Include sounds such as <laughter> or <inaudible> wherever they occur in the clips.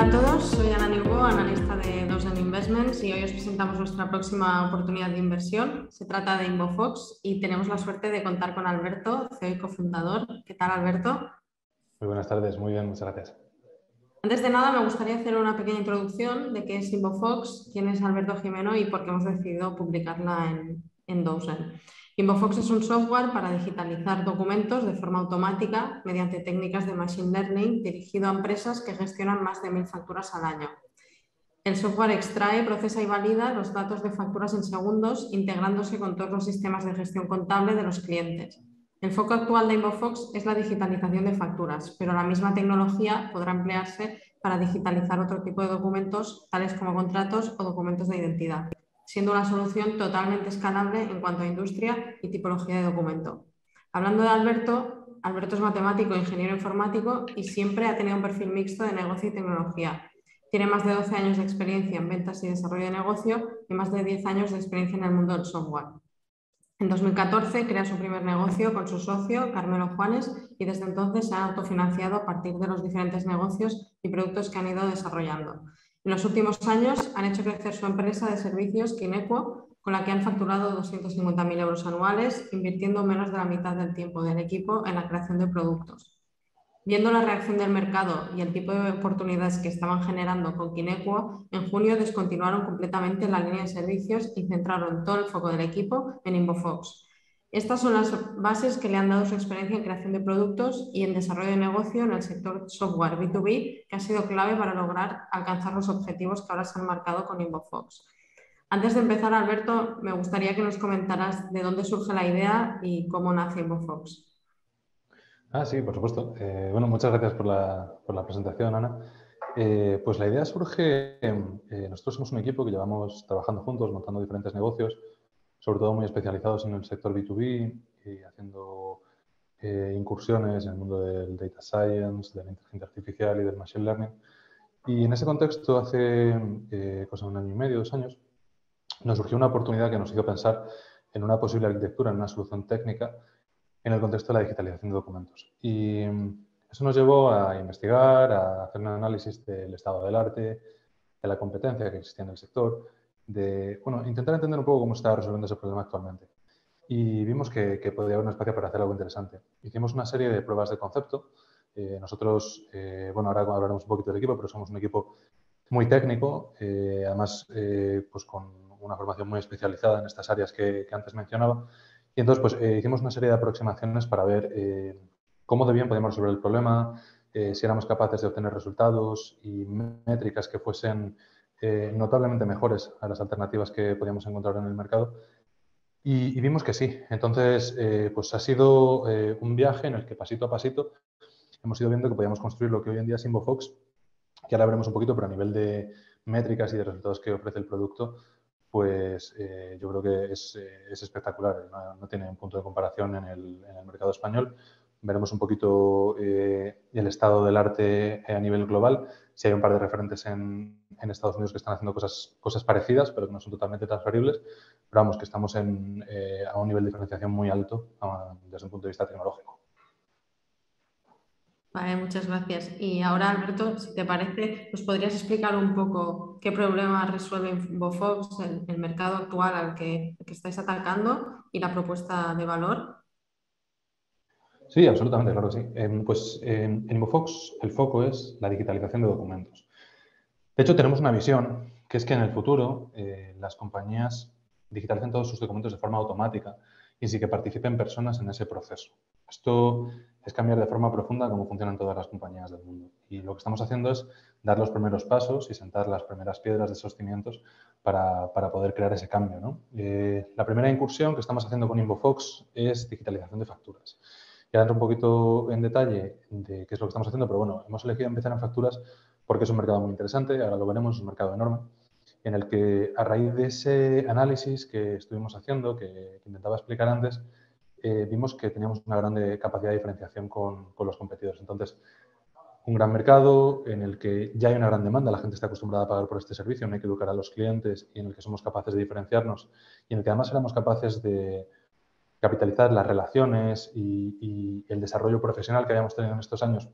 Hola a todos, soy Ana Niugo, analista de Dozen Investments y hoy os presentamos nuestra próxima oportunidad de inversión. Se trata de Inbofox y tenemos la suerte de contar con Alberto, CEO y cofundador. ¿Qué tal, Alberto? Muy buenas tardes, muy bien, muchas gracias. Antes de nada, me gustaría hacer una pequeña introducción de qué es Inbofox, quién es Alberto Jimeno y por qué hemos decidido publicarla en, en Dozen. Inbofox es un software para digitalizar documentos de forma automática mediante técnicas de Machine Learning dirigido a empresas que gestionan más de mil facturas al año. El software extrae, procesa y valida los datos de facturas en segundos, integrándose con todos los sistemas de gestión contable de los clientes. El foco actual de Inbofox es la digitalización de facturas, pero la misma tecnología podrá emplearse para digitalizar otro tipo de documentos, tales como contratos o documentos de identidad siendo una solución totalmente escalable en cuanto a industria y tipología de documento. Hablando de Alberto, Alberto es matemático ingeniero informático y siempre ha tenido un perfil mixto de negocio y tecnología. Tiene más de 12 años de experiencia en ventas y desarrollo de negocio y más de 10 años de experiencia en el mundo del software. En 2014 crea su primer negocio con su socio, Carmelo Juanes, y desde entonces se ha autofinanciado a partir de los diferentes negocios y productos que han ido desarrollando. En los últimos años han hecho crecer su empresa de servicios Kinequo, con la que han facturado 250.000 euros anuales, invirtiendo menos de la mitad del tiempo del equipo en la creación de productos. Viendo la reacción del mercado y el tipo de oportunidades que estaban generando con Kinequo, en junio descontinuaron completamente la línea de servicios y centraron todo el foco del equipo en Inbofox, estas son las bases que le han dado su experiencia en creación de productos y en desarrollo de negocio en el sector software B2B, que ha sido clave para lograr alcanzar los objetivos que ahora se han marcado con Inbofox. Antes de empezar, Alberto, me gustaría que nos comentaras de dónde surge la idea y cómo nace Inbofox. Ah, sí, por supuesto. Eh, bueno, muchas gracias por la, por la presentación, Ana. Eh, pues la idea surge, eh, nosotros somos un equipo que llevamos trabajando juntos, montando diferentes negocios sobre todo muy especializados en el sector B2B y haciendo eh, incursiones en el mundo del data science, de la inteligencia artificial y del machine learning. Y en ese contexto, hace eh, cosa un año y medio, dos años, nos surgió una oportunidad que nos hizo pensar en una posible arquitectura, en una solución técnica en el contexto de la digitalización de documentos. Y eso nos llevó a investigar, a hacer un análisis del estado del arte, de la competencia que existía en el sector, de bueno, intentar entender un poco cómo está resolviendo ese problema actualmente. Y vimos que, que podía haber un espacio para hacer algo interesante. Hicimos una serie de pruebas de concepto. Eh, nosotros, eh, bueno, ahora hablaremos un poquito del equipo, pero somos un equipo muy técnico, eh, además pues con una formación muy especializada en estas áreas que, que antes mencionaba. Y entonces pues hicimos una serie de aproximaciones para ver cómo de bien podíamos resolver el problema, si éramos capaces de obtener resultados y métricas que fuesen eh, notablemente mejores a las alternativas que podíamos encontrar en el mercado. Y, vimos que sí. Entonces, eh, pues ha sido eh, un viaje en el que pasito a pasito hemos ido viendo que podíamos construir lo que hoy en día es Inbofox, que ahora veremos un poquito, pero a nivel de métricas y de resultados que ofrece el producto, pues yo creo que es, espectacular. No, tiene un punto de comparación en el, en el mercado español veremos un poquito eh, el estado del arte a nivel global. Si hay un par de referentes en, Estados Unidos que están haciendo cosas, cosas parecidas, pero que no son totalmente transferibles. Pero vamos, que estamos en, eh, a un nivel de diferenciación muy alto desde un punto de vista tecnológico. Vale, muchas gracias. Y ahora, Alberto, si te parece, ¿nos podrías explicar un poco qué problema resuelve Infofox, el, el mercado actual al que, que estáis atacando y la propuesta de valor? Sí, absolutamente, claro sí. Em, pues en Inbofox el foco es la digitalización de documentos. De hecho, tenemos una visión que es que en el futuro eh, las compañías digitalicen todos sus documentos de forma automática y sí que participen personas en ese proceso. Esto es cambiar de forma profunda cómo funcionan todas las compañías del mundo. Y lo que estamos haciendo es dar los primeros pasos y sentar las primeras piedras de esos cimientos para, poder crear ese cambio. Eh, la primera incursión que estamos haciendo con Inbofox es digitalización de facturas. Ya entro un poquito en detalle de qué es lo que estamos haciendo, pero bueno, hemos elegido empezar en facturas porque es un mercado muy interesante, ahora lo veremos, es un mercado enorme, en el que a raíz de ese análisis que estuvimos haciendo, que, intentaba explicar antes, eh, vimos que teníamos una gran capacidad de diferenciación con, con los competidores. Entonces, un gran mercado en el que ya hay una gran demanda, la gente está acostumbrada a pagar por este servicio, no hay que educar a los clientes y en el que somos capaces de diferenciarnos y en el que además éramos capaces de, capitalizar las relaciones y, el desarrollo profesional que habíamos tenido en estos años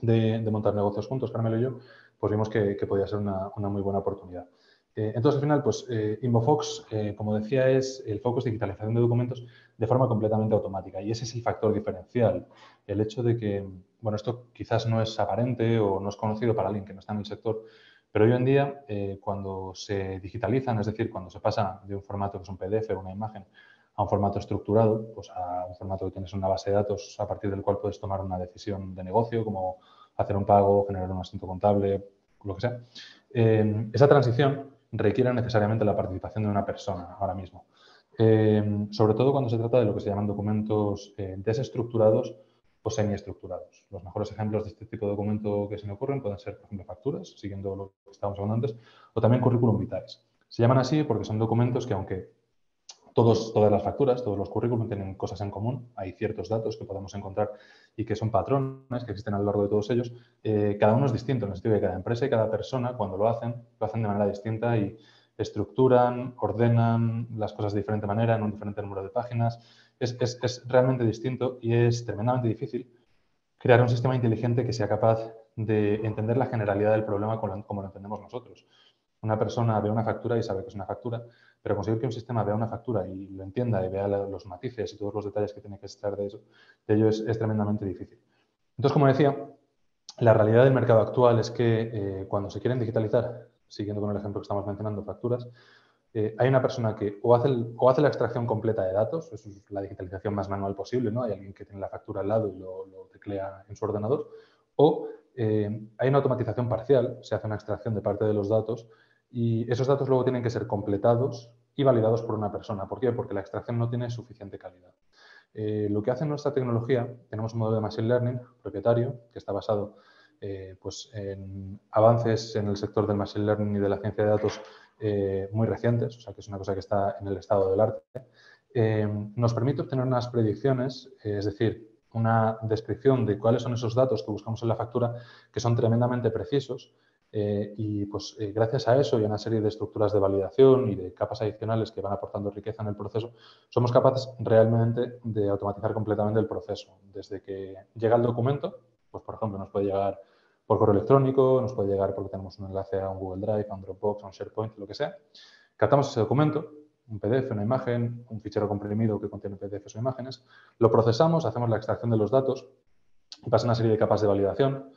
de, montar negocios juntos, Carmelo y yo, pues vimos que, podía ser una, muy buena oportunidad. Eh, entonces, al final, pues InvoFox, como decía, es el foco es digitalización de documentos de forma completamente automática y ese es el factor diferencial. El hecho de que, bueno, esto quizás no es aparente o no es conocido para alguien que no está en el sector, pero hoy en día, cuando se digitalizan, es decir, cuando se pasa de un formato que es un PDF o una imagen a un formato estructurado, pues a un formato que tienes una base de datos a partir del cual puedes tomar una decisión de negocio, como hacer un pago, generar un asunto contable, lo que sea. Eh, esa transición requiere necesariamente la participación de una persona ahora mismo. Eh, sobre todo cuando se trata de lo que se llaman documentos eh, desestructurados o semiestructurados. Los mejores ejemplos de este tipo de documento que se me ocurren pueden ser, por ejemplo, facturas, siguiendo lo que estábamos hablando antes, o también currículum vitae. Se llaman así porque son documentos que, aunque todos, todas las facturas, todos los currículums tienen cosas en común. Hay ciertos datos que podemos encontrar y que son patrones que existen a lo largo de todos ellos. Eh, cada uno es distinto en el sentido de cada empresa y cada persona, cuando lo hacen, lo hacen de manera distinta y estructuran, ordenan las cosas de diferente manera, en un diferente número de páginas. Es, es, es realmente distinto y es tremendamente difícil crear un sistema inteligente que sea capaz de entender la generalidad del problema como lo entendemos nosotros. Una persona ve una factura y sabe que es una factura, pero conseguir que un sistema vea una factura y lo entienda y vea los matices y todos los detalles que tiene que estar de, eso, de ello es, tremendamente difícil. Entonces, como decía, la realidad del mercado actual es que eh, cuando se quieren digitalizar, siguiendo con el ejemplo que estamos mencionando, facturas, eh, hay una persona que o hace, o hace la extracción completa de datos, eso es la digitalización más manual posible, ¿no? Hay alguien que tiene la factura al lado y lo, teclea en su ordenador, o eh, hay una automatización parcial, se hace una extracción de parte de los datos y esos datos luego tienen que ser completados y validados por una persona. ¿Por qué? Porque la extracción no tiene suficiente calidad. Eh, lo que hace nuestra tecnología, tenemos un modelo de Machine Learning propietario que está basado eh, pues en avances en el sector del Machine Learning y de la ciencia de datos eh, muy recientes, o sea que es una cosa que está en el estado del arte. nos permite obtener unas predicciones, es decir, una descripción de cuáles son esos datos que buscamos en la factura que son tremendamente precisos eh, y pues eh, gracias a eso y a una serie de estructuras de validación y de capas adicionales que van aportando riqueza en el proceso, somos capaces realmente de automatizar completamente el proceso. Desde que llega el documento, pues por ejemplo nos puede llegar por correo electrónico, nos puede llegar porque tenemos un enlace a un Google Drive, a un Dropbox, a un SharePoint, lo que sea. Captamos ese documento, un PDF, una imagen, un fichero comprimido que contiene PDFs o imágenes, lo procesamos, hacemos la extracción de los datos y pasa una serie de capas de validación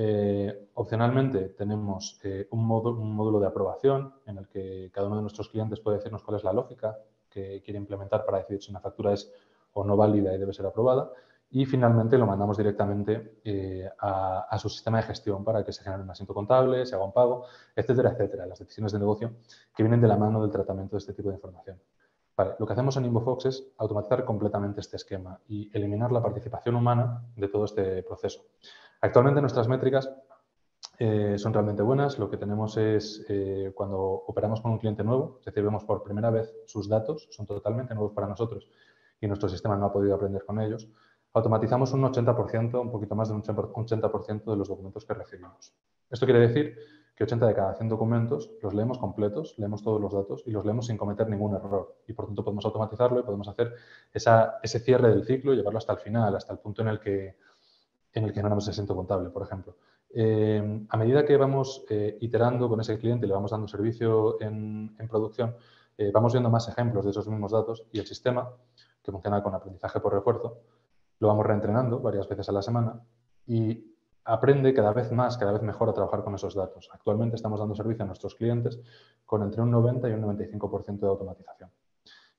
eh, opcionalmente tenemos eh, un, módulo, de aprobación en el que cada uno de nuestros clientes puede decirnos cuál es la lógica que quiere implementar para decidir si una factura es o no válida y debe ser aprobada. Y finalmente lo mandamos directamente eh, a, su sistema de gestión para que se genere un asiento contable, se haga un pago, etcétera, etcétera. Las decisiones de negocio que vienen de la mano del tratamiento de este tipo de información. lo que hacemos en InvoFox es automatizar completamente este esquema y eliminar la participación humana de todo este proceso. Actualmente nuestras métricas eh, son realmente buenas. Lo que tenemos es eh, cuando operamos con un cliente nuevo, es decir, vemos por primera vez sus datos, son totalmente nuevos para nosotros y nuestro sistema no ha podido aprender con ellos, automatizamos un 80%, un poquito más de un 80% de los documentos que recibimos. Esto quiere decir que 80 de cada 100 documentos los leemos completos, leemos todos los datos y los leemos sin cometer ningún error. Y por tanto podemos automatizarlo y podemos hacer ese cierre del ciclo llevarlo hasta el final, hasta el punto en el que en el que ganamos el asiento contable, por ejemplo. Eh, a medida que vamos eh, iterando con ese cliente le vamos dando servicio en, producción, eh, vamos viendo más ejemplos de esos mismos datos y el sistema, que funciona con aprendizaje por refuerzo, lo vamos reentrenando varias veces a la semana y aprende cada vez más, cada vez mejor a trabajar con esos datos. Actualmente estamos dando servicio a nuestros clientes con entre un 90 y un 95% de automatización.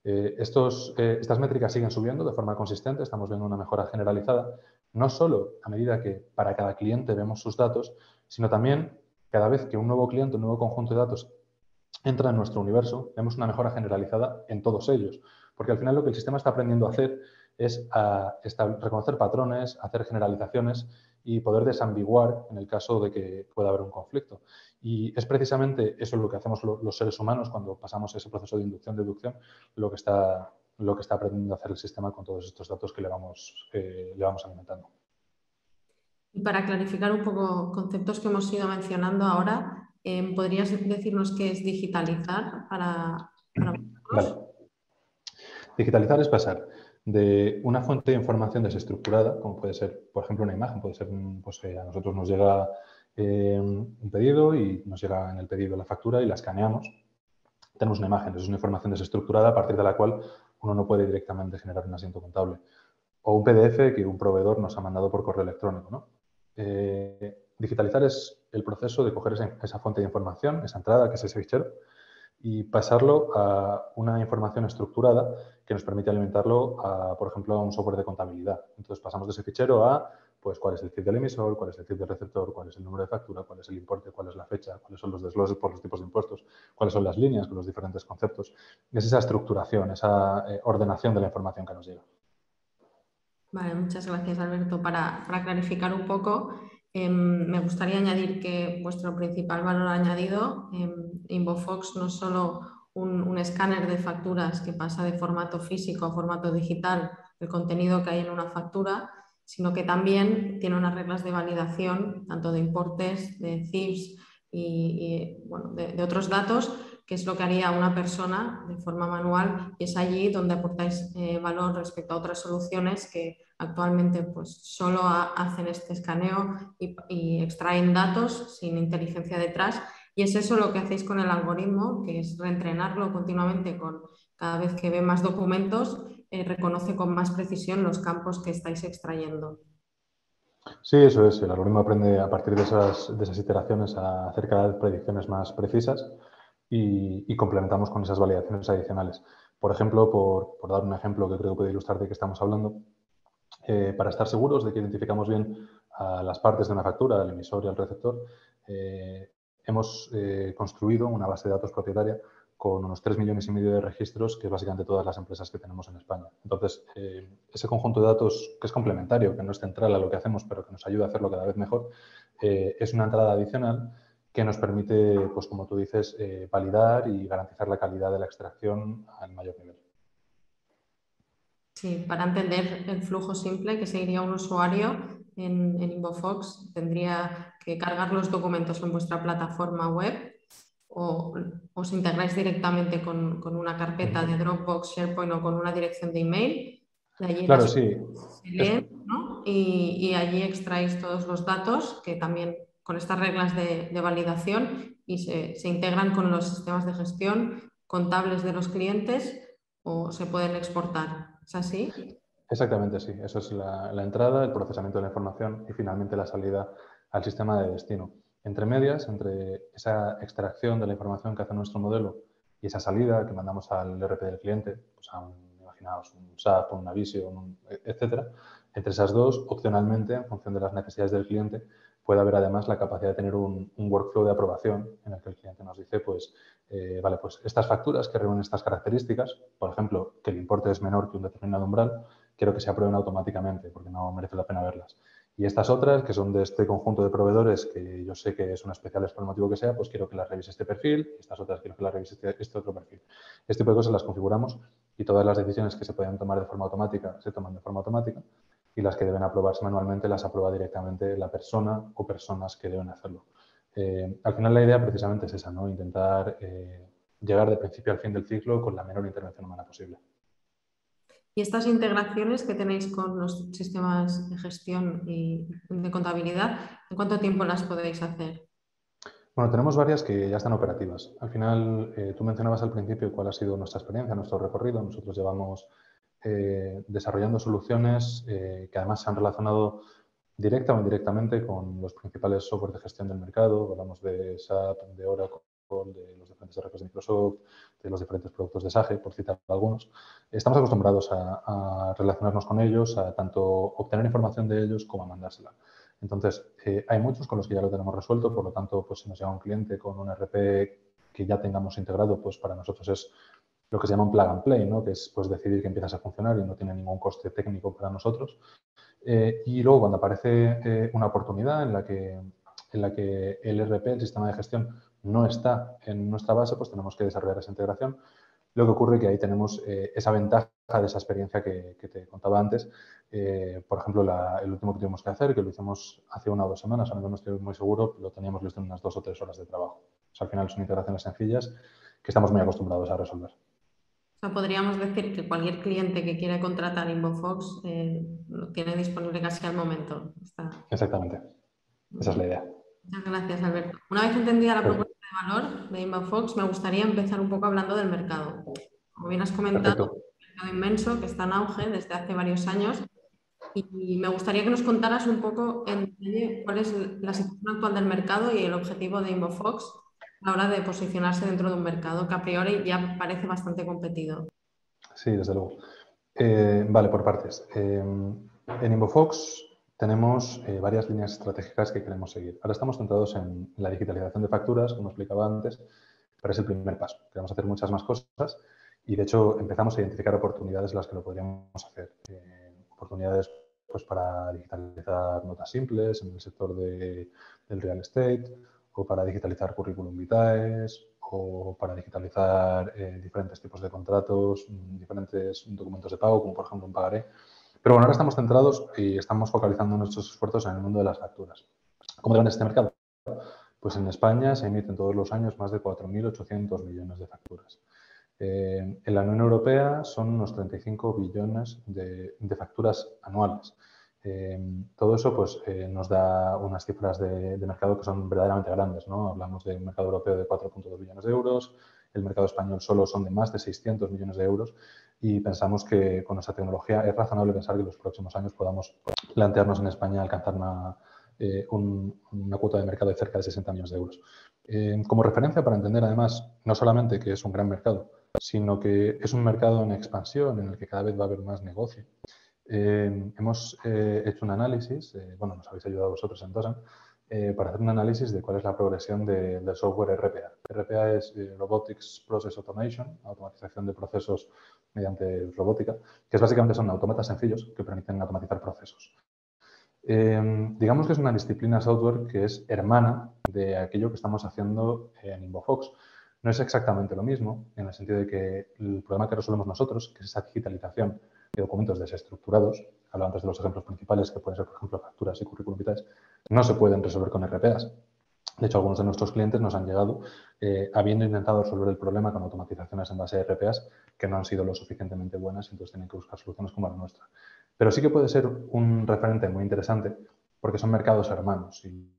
Estos, estas métricas siguen subiendo de forma consistente, estamos viendo una mejora generalizada, no solo a medida que para cada cliente vemos sus datos, sino también cada vez que un nuevo cliente, un nuevo conjunto de datos entra en nuestro universo, vemos una mejora generalizada en todos ellos. Porque al final lo que el sistema está aprendiendo a hacer es reconocer patrones, hacer generalizaciones y poder desambiguar en el caso de que pueda haber un conflicto. Y es precisamente eso lo que hacemos los seres humanos cuando pasamos ese proceso de inducción-deducción, lo que está lo que está aprendiendo a hacer el sistema con todos estos datos que le vamos, le vamos alimentando. Y para clarificar un poco conceptos que hemos ido mencionando ahora, eh, ¿podrías decirnos qué es digitalizar para, Digitalizar es pasar de una fuente de información desestructurada, como puede ser, por ejemplo, una imagen, puede ser, pues, eh, a nosotros nos llega eh, un pedido y nos llega en el pedido la factura y la escaneamos. Tenemos una imagen, es una información desestructurada a partir de la cual uno no puede directamente generar un asiento contable. O un PDF que un proveedor nos ha mandado por correo electrónico. Eh, digitalizar es el proceso de coger esa, esa, fuente de información, esa entrada, que es ese fichero, y pasarlo a una información estructurada que nos permite alimentarlo, a, por ejemplo, a un software de contabilidad. Entonces pasamos de ese fichero a pues, cuál es el CIF del emisor, cuál es el CIF del receptor, cuál es el número de factura, cuál es el importe, cuál es la fecha, cuáles son los desgloses por los tipos de impuestos, cuáles son las líneas con los diferentes conceptos. es esa estructuración, esa eh, ordenación de la información que nos llega. Vale, muchas gracias Alberto. Para, para clarificar un poco, Em, me gustaría añadir que vuestro principal valor añadido en InvoFox no es solo un, escáner de facturas que pasa de formato físico a formato digital el contenido que hay en una factura, sino que también tiene unas reglas de validación, tanto de importes, de CIFs y, de, otros datos, que es lo que haría una persona de forma manual y es allí donde aportáis eh, valor respecto a otras soluciones que Actualmente pues solo hacen este escaneo y, extraen datos sin inteligencia detrás y es eso lo que hacéis con el algoritmo, que es reentrenarlo continuamente con cada vez que ve más documentos, eh, reconoce con más precisión los campos que estáis extrayendo. Sí, eso es. El algoritmo aprende a partir de esas, iteraciones a hacer cada vez predicciones más precisas y, complementamos con esas validaciones adicionales. Por ejemplo, por, por, dar un ejemplo que creo que puede ilustrar de qué estamos hablando, eh, para estar seguros de que identificamos bien a las partes de una factura, al emisor y al receptor, eh, hemos eh, construido una base de datos propietaria con unos 3 millones y medio de registros, que es básicamente todas las empresas que tenemos en España. Entonces, ese conjunto de datos, que es complementario, que no es central a lo que hacemos, pero que nos ayuda a hacerlo cada vez mejor, es una entrada adicional que nos permite, pues como tú dices, validar y garantizar la calidad de la extracción al mayor nivel. Sí, para entender el flujo simple que seguiría un usuario en, en InvoFox, tendría que cargar los documentos en vuestra plataforma web o os integráis directamente con, una carpeta de Dropbox, SharePoint o con una dirección de email. allí claro, sí. y, allí extraéis todos los datos que también con estas reglas de, validación y se, se, integran con los sistemas de gestión contables de los clientes o se pueden exportar. ¿Es así? Exactamente, sí. Eso es la, entrada, el procesamiento de la información y finalmente la salida al sistema de destino. Entre medias, entre esa extracción de la información que hace nuestro modelo y esa salida que mandamos al RP del cliente, pues a un, imaginaos, un SAP, un Navisio, un, etcétera, entre esas dos, opcionalmente, en función de las necesidades del cliente, puede haber además la capacidad de tener un, workflow de aprobación en el que el cliente nos dice, pues, eh, vale, pues estas facturas que reúnen estas características, por ejemplo, que el importe es menor que un determinado umbral, quiero que se aprueben automáticamente porque no merece la pena verlas. Y estas otras, que son de este conjunto de proveedores que yo sé que son especiales por el motivo que sea, pues quiero que las revise este perfil estas otras quiero que las revise este, este, otro perfil. Este tipo de cosas las configuramos y todas las decisiones que se pueden tomar de forma automática se toman de forma automática y las que deben aprobarse manualmente las aprueba directamente la persona o personas que deben hacerlo. Eh, al final la idea precisamente es esa, ¿no? intentar eh, llegar de principio al fin del ciclo con la menor intervención humana posible. ¿Y estas integraciones que tenéis con los sistemas de gestión y de contabilidad, en cuánto tiempo las podéis hacer? Bueno, tenemos varias que ya están operativas. Al final, eh, tú mencionabas al principio cuál ha sido nuestra experiencia, nuestro recorrido. Nosotros llevamos eh, desarrollando soluciones eh, que además se han relacionado directa o indirectamente con los principales software de gestión del mercado. Hablamos de SAP, de Oracle, de los diferentes RPs de Microsoft, de los diferentes productos de SAGE, por citar algunos. Estamos acostumbrados a, relacionarnos con ellos, a tanto obtener información de ellos como a mandársela. Entonces, eh, hay muchos con los que ya lo tenemos resuelto, por lo tanto, pues si nos llega un cliente con un RP que ya tengamos integrado, pues para nosotros es lo que se llama un plug and play, ¿no? que es pues, decidir que empiezas a funcionar y no tiene ningún coste técnico para nosotros. Eh, y luego cuando aparece eh, una oportunidad en la, que, en la que el RP, el sistema de gestión, no está en nuestra base, pues tenemos que desarrollar esa integración. Lo que ocurre es que ahí tenemos eh, esa ventaja de esa experiencia que, te contaba antes. por ejemplo, el último que tuvimos que hacer, que lo hicimos hace una o dos semanas, ahora no estoy muy seguro, lo teníamos listo en unas dos o tres horas de trabajo. al final son integraciones sencillas que estamos muy acostumbrados a resolver podríamos decir que cualquier cliente que quiera contratar InvoFox eh, lo tiene disponible casi al momento. Exactamente. Esa es la idea. Muchas gracias, Alberto. Una vez entendida la propuesta de valor de Inbofox, me gustaría empezar un poco hablando del mercado. Como bien has comentado, es un mercado inmenso que está en auge desde hace varios años y me gustaría que nos contaras un poco en cuál es la situación actual del mercado y el objetivo de Inbofox a la hora de posicionarse dentro de un mercado que a priori ya parece bastante competido. Sí, desde luego. Eh, vale, por partes. Eh, en Inbofox tenemos eh, varias líneas estratégicas que queremos seguir. Ahora estamos centrados en la digitalización de facturas, como explicaba antes, pero es el primer paso. Queremos hacer muchas más cosas y, de hecho, empezamos a identificar oportunidades en las que lo podríamos hacer. oportunidades pues, para digitalizar notas simples en el sector de, del real estate para digitalizar currículum vitae o para digitalizar eh, diferentes tipos de contratos, diferentes documentos de pago, como por ejemplo un pagaré. Pero bueno, ahora estamos centrados y estamos focalizando nuestros esfuerzos en el mundo de las facturas. ¿Cómo deben este mercado? Pues en España se emiten todos los años más de 4.800 millones de facturas. Eh, en la Unión Europea son unos 35 billones de, facturas anuales. Eh, todo eso pues, nos da unas cifras de, de, mercado que son verdaderamente grandes. ¿no? Hablamos de un mercado europeo de 4.2 billones de euros, el mercado español solo son de más de 600 millones de euros y pensamos que con esa tecnología es razonable pensar que en los próximos años podamos plantearnos en España alcanzar una, eh, una cuota de mercado de cerca de 60 millones de euros. Eh, como referencia para entender además no solamente que es un gran mercado, sino que es un mercado en expansión en el que cada vez va a haber más negocio. Eh, hemos hecho un análisis, bueno, nos habéis ayudado vosotros en TOSAN, eh, para hacer un análisis de cuál es la progresión del software RPA. RPA es eh, Robotics Process Automation, automatización de procesos mediante robótica, que es básicamente son autómatas sencillos que permiten automatizar procesos. Eh, digamos que es una disciplina software que es hermana de aquello que estamos haciendo en InvoFox. No es exactamente lo mismo, en el sentido de que el problema que resolvemos nosotros, que es esa digitalización de documentos desestructurados, hablaba antes de los ejemplos principales, que pueden ser, por ejemplo, facturas y currículum vitae, no se pueden resolver con RPAs. De hecho, algunos de nuestros clientes nos han llegado eh, habiendo intentado resolver el problema con automatizaciones en base a RPAs que no han sido lo suficientemente buenas y entonces tienen que buscar soluciones como la nuestra. Pero sí que puede ser un referente muy interesante porque son mercados hermanos y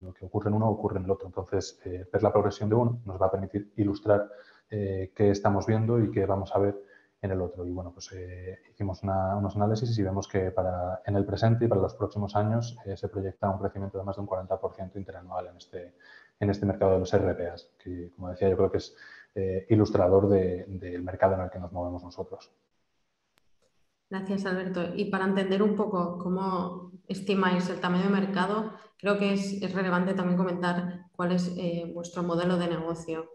lo que ocurre en uno ocurre en el otro. Entonces, eh, ver la progresión de uno nos va a permitir ilustrar eh, qué estamos viendo y qué vamos a ver en el otro. Y bueno, pues eh, hicimos unos análisis y vemos que para, en el presente y para los próximos años eh, se proyecta un crecimiento de más de un 40% interanual en este, en este mercado de los RPAs, que como decía yo creo que es eh, ilustrador del mercado en el que nos movemos nosotros. Gracias, Alberto. Y para entender un poco cómo estimáis el tamaño de mercado, creo que es, es relevante también comentar cuál es vuestro modelo de negocio.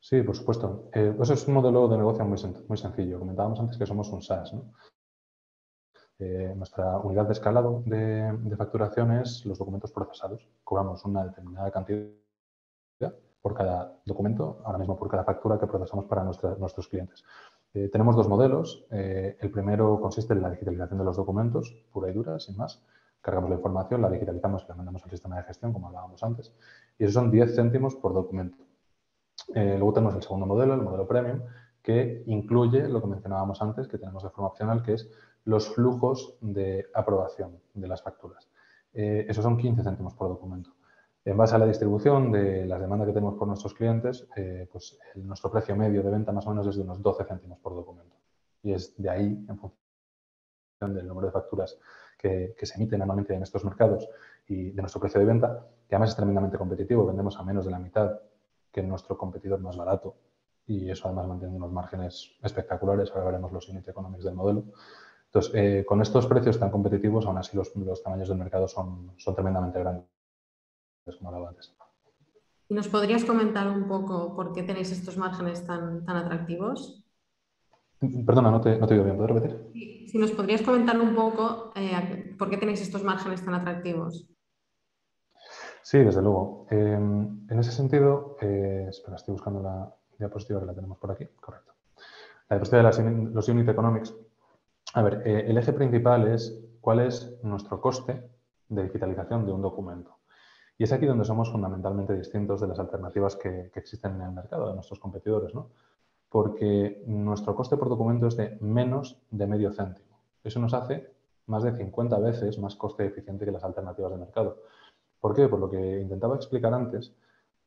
Sí, por supuesto. Eh, eso es un modelo de negocio muy, muy sencillo. Comentábamos antes que somos un SaaS. Eh, nuestra unidad de escalado de, facturación es los documentos procesados. Cobramos una determinada cantidad por cada documento, ahora mismo por cada factura que procesamos para nuestros clientes. Eh, tenemos dos modelos. el primero consiste en la digitalización de los documentos, pura y dura, sin más. Cargamos la información, la digitalizamos y la mandamos al sistema de gestión, como hablábamos antes. Y eso son 10 céntimos por documento. Eh, luego tenemos el segundo modelo, el modelo premium, que incluye lo que mencionábamos antes, que tenemos de forma opcional, que es los flujos de aprobación de las facturas. Eh, esos son 15 céntimos por documento. En base a la distribución de las demandas que tenemos por nuestros clientes, eh, pues nuestro precio medio de venta más o menos es de unos 12 céntimos por documento. Y es de ahí, en función del número de facturas que, que se emiten anualmente en estos mercados y de nuestro precio de venta, que además es tremendamente competitivo, vendemos a menos de la mitad que nuestro competidor más barato y eso además mantiene unos márgenes espectaculares. Ahora veremos los unit economics del modelo. Entonces, eh, con estos precios tan competitivos, aún así los, los tamaños del mercado son, son tremendamente grandes, como hablaba antes. ¿Nos podrías comentar un poco por qué tenéis estos márgenes tan, tan atractivos? Perdona, no te, no te bien. ¿Puedes repetir? Si nos podrías comentar un poco eh, por qué tenéis estos márgenes tan atractivos. Sí, desde luego. Em, en ese sentido, eh, espera, estoy buscando la diapositiva que la tenemos por aquí. Correcto. La diapositiva de los unit economics. A ver, eh, el eje principal es cuál es nuestro coste de digitalización de un documento. Y es aquí donde somos fundamentalmente distintos de las alternativas que existen en el mercado, de nuestros competidores, ¿no? Porque nuestro coste por documento es de menos de medio céntimo. Eso nos hace más de 50 veces más coste eficiente que las alternativas de mercado. ¿Por qué? Por lo que intentaba explicar antes,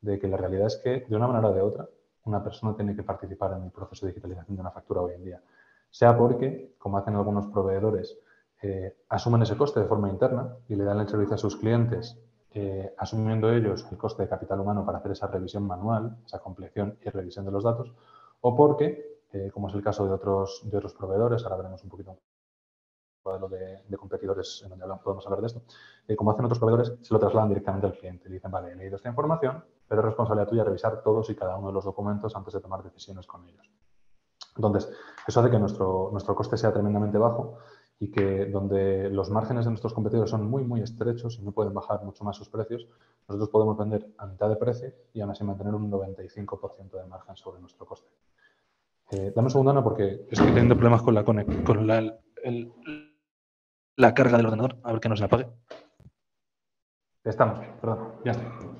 de que la realidad es que, de una manera o de otra, una persona tiene que participar en el proceso de digitalización de una factura hoy en día. Sea porque, como hacen algunos proveedores, eh, asumen ese coste de forma interna y le dan el servicio a sus clientes, eh, asumiendo ellos el coste de capital humano para hacer esa revisión manual, esa compleción y revisión de los datos, o porque, eh, como es el caso de otros, de otros proveedores, ahora veremos un poquito de, competidores en donde podemos hablar de esto, como hacen otros proveedores, se lo trasladan directamente al cliente. Le dicen, vale, he leído esta información, pero es responsabilidad tuya revisar todos y cada uno de los documentos antes de tomar decisiones con ellos. Entonces, eso hace que nuestro, nuestro coste sea tremendamente bajo y que donde los márgenes de nuestros competidores son muy, muy estrechos y no pueden bajar mucho más sus precios, nosotros podemos vender a mitad de precio y aún así mantener un 95% de margen sobre nuestro coste. Eh, dame un segundo, Ana, porque estoy teniendo problemas con la, con la, la carga del ordenador. A ver que no se apague. Estamos, perdón, ya está.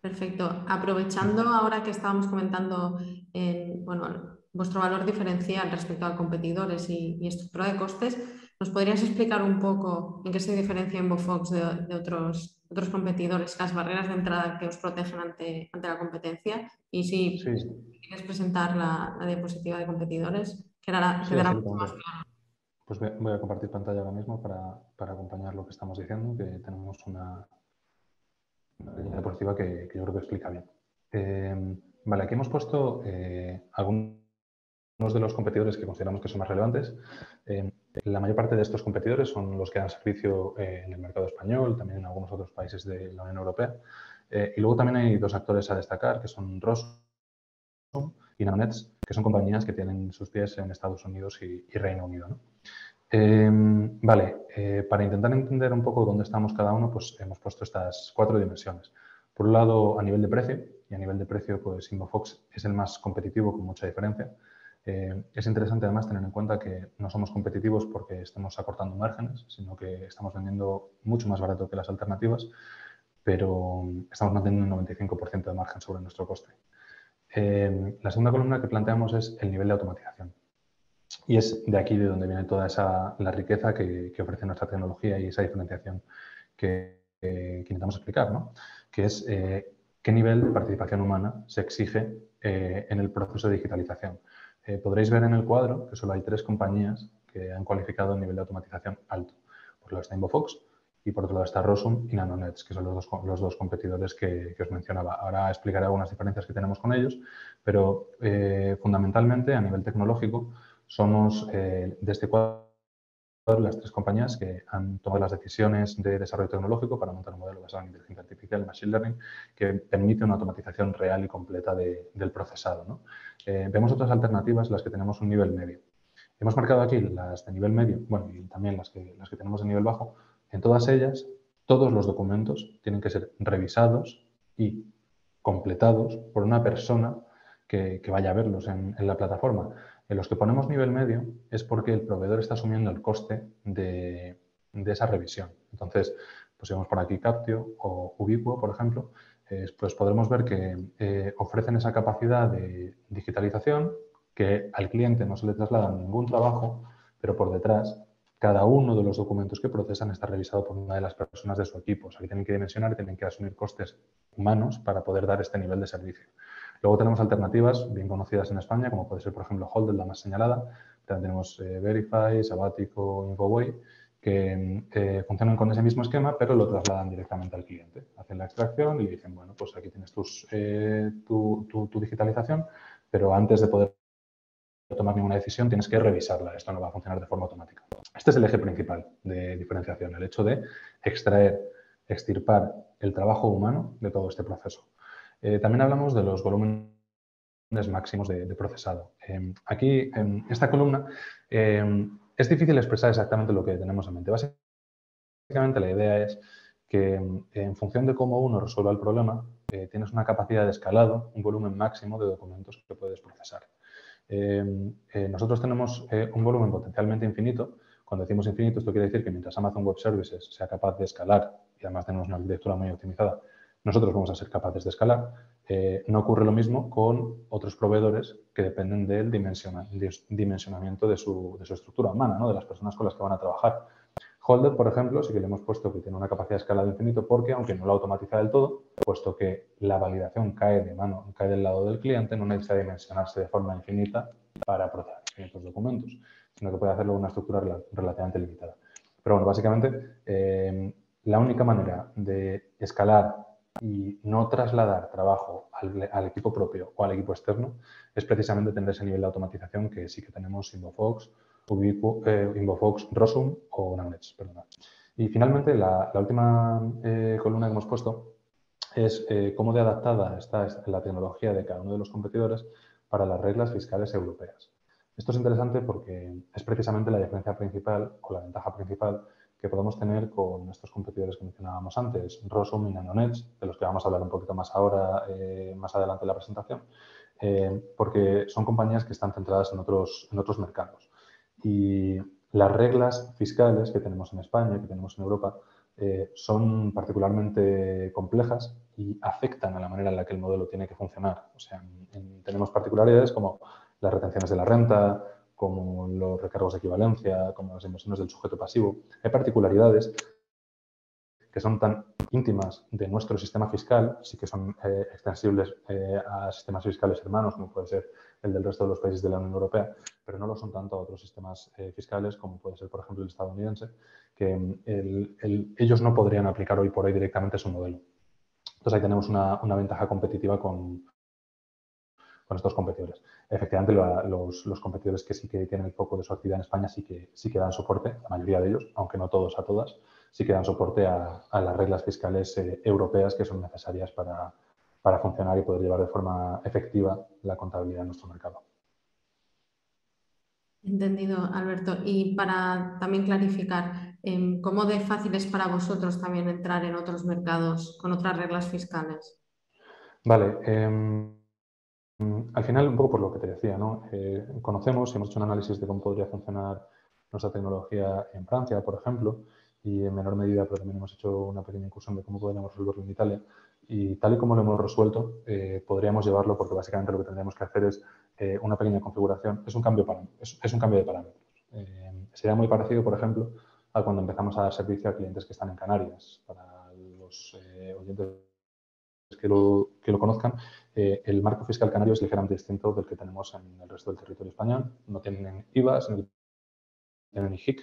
Perfecto. Aprovechando ahora que estábamos comentando en, bueno, vuestro valor diferencial respecto a competidores y, estructura de costes, ¿nos podrías explicar un poco en qué se diferencia Inbofox de, de otros, otros competidores, las barreras de entrada que os protegen ante, ante la competencia? Y si quieres presentar la, diapositiva de competidores, que la, quedará más claro. Pues voy a compartir pantalla ahora mismo para, para acompañar lo que estamos diciendo, que tenemos una, una diapositiva que, que, yo creo que explica bien. Eh, vale, aquí hemos puesto eh, algunos de los competidores que consideramos que son más relevantes. Eh, la mayor parte de estos competidores son los que dan servicio en el mercado español, también en algunos otros países de la Unión Europea. y luego también hay dos actores a destacar, que son Ross y Nanonets, que son compañías que tienen sus pies en Estados Unidos y, Reino Unido. ¿no? Em, vale, eh, para intentar entender un poco dónde estamos cada uno, pues hemos puesto estas cuatro dimensiones. Por un lado, a nivel de precio, y a nivel de precio, pues Inbofox es el más competitivo con mucha diferencia. Eh, es interesante además tener en cuenta que no somos competitivos porque estemos acortando márgenes, sino que estamos vendiendo mucho más barato que las alternativas, pero estamos manteniendo un 95% de margen sobre nuestro coste. Eh, la segunda columna que planteamos es el nivel de automatización. Y es de aquí de donde viene toda esa, la riqueza que, ofrece nuestra tecnología y esa diferenciación que, intentamos explicar, ¿no? que es eh, qué nivel de participación humana se exige eh, en el proceso de digitalización. Eh, podréis ver en el cuadro que solo hay tres compañías que han cualificado el nivel de automatización alto. Por lado está Inbofox y por otro lado está Rosum y Nanonets, que son los dos, los dos competidores que, os mencionaba. Ahora explicaré algunas diferencias que tenemos con ellos, pero fundamentalmente a nivel tecnológico somos eh, de este cuadro las tres compañías que han tomado las decisiones de desarrollo tecnológico para montar un modelo basado en inteligencia artificial, machine learning, que permite una automatización real y completa del procesado. Eh, vemos otras alternativas, las que tenemos un nivel medio. Hemos marcado aquí las de nivel medio, bueno, y también las que, las que tenemos de nivel bajo. En todas ellas, todos los documentos tienen que ser revisados y completados por una persona que, vaya a verlos en la plataforma. En los que ponemos nivel medio es porque el proveedor está asumiendo el coste de, esa revisión. Entonces, pues si vemos por aquí Captio o Ubiquo, por ejemplo, pues podremos ver que eh, ofrecen esa capacidad de digitalización que al cliente no se le traslada ningún trabajo, pero por detrás cada uno de los documentos que procesan está revisado por una de las personas de su equipo. O sea, que tienen que dimensionar y tienen que asumir costes humanos para poder dar este nivel de servicio. Luego tenemos alternativas bien conocidas en España, como puede ser, por ejemplo, Holded, la más señalada. También tenemos eh, Verify, Sabático, Infoway, que eh, funcionan con ese mismo esquema, pero lo trasladan directamente al cliente. Hacen la extracción y dicen, bueno, pues aquí tienes eh, tu, digitalización, pero antes de poder tomar ninguna decisión tienes que revisarla. Esto no va a funcionar de forma automática. Este es el eje principal de diferenciación, el hecho de extraer, extirpar el trabajo humano de todo este proceso. Eh, también hablamos de los volúmenes máximos de, procesado. Em, aquí, en esta columna, em, es difícil expresar exactamente lo que tenemos en mente. Básicamente, la idea es que em, en función de cómo uno resuelva el problema, eh, tienes una capacidad de escalado, un volumen máximo de documentos que puedes procesar. Eh, nosotros tenemos un volumen potencialmente infinito. Cuando decimos infinito, esto quiere decir que mientras Amazon Web Services sea capaz de escalar, y además tenemos una arquitectura muy optimizada, nosotros vamos a ser capaces de escalar. Eh, no ocurre lo mismo con otros proveedores que dependen del dimensionamiento de su, estructura humana, ¿no? de las personas con las que van a trabajar. Holded, por ejemplo, sí que le hemos puesto que tiene una capacidad de escala de infinito porque, aunque no lo automatiza del todo, puesto que la validación cae de mano, cae del lado del cliente, no necesita dimensionarse de forma infinita para procesar infinitos documentos, sino que puede hacerlo en una estructura relativamente limitada. Pero bueno, básicamente, eh, la única manera de escalar y no trasladar trabajo al, equipo propio o al equipo externo es precisamente tener ese nivel de automatización que sí que tenemos Inbofox, Ubiquo, eh, Rosum o Namex. Y finalmente, la, última eh, columna que hemos puesto es eh, cómo de adaptada está la tecnología de cada uno de los competidores para las reglas fiscales europeas. Esto es interesante porque es precisamente la diferencia principal o la ventaja principal que podemos tener con estos competidores que mencionábamos antes, Rosum y Nanonets, de los que vamos a hablar un poquito más ahora, eh, más adelante en la presentación, porque son compañías que están centradas en otros mercados. Y las reglas fiscales que tenemos en España, que tenemos en Europa, eh, son particularmente complejas y afectan a la manera en la que el modelo tiene que funcionar. O sea, tenemos particularidades como las retenciones de la renta, como los recargos de equivalencia, como las inversiones del sujeto pasivo. Hay particularidades que son tan íntimas de nuestro sistema fiscal, sí que son eh, extensibles eh, a sistemas fiscales hermanos, como puede ser el del resto de los países de la Unión Europea, pero no lo son tanto a otros sistemas eh, fiscales, como puede ser, por ejemplo, el estadounidense, que mm, ellos no podrían aplicar hoy por hoy directamente su modelo. Entonces ahí tenemos una, una ventaja competitiva con, con estos competidores. Efectivamente, los, competidores que sí que tienen el foco de su actividad en España sí que, sí que dan soporte, la mayoría de ellos, aunque no todos a todas, sí que dan soporte a, las reglas fiscales eh, europeas que son necesarias para, funcionar y poder llevar de forma efectiva la contabilidad en nuestro mercado. Entendido, Alberto. Y para también clarificar, em, ¿cómo de fácil es para vosotros también entrar en otros mercados con otras reglas fiscales? Vale. Em, al final, un poco por lo que te decía, ¿no? Eh, conocemos y hemos hecho un análisis de cómo podría funcionar nuestra tecnología en Francia, por ejemplo, y en menor medida, pero también hemos hecho una pequeña incursión de cómo podríamos resolverlo en Italia. Y tal y como lo hemos resuelto, eh, podríamos llevarlo porque básicamente lo que tendríamos que hacer es eh, una pequeña configuración. Es un cambio, para, es, un cambio de parámetros. sería muy parecido, por ejemplo, a cuando empezamos a dar servicio a clientes que están en Canarias. Para los oyentes que lo, que lo conozcan, eh, el marco fiscal canario es ligeramente distinto del que tenemos en el resto del territorio español. No tienen IVAs, no tienen IHIC.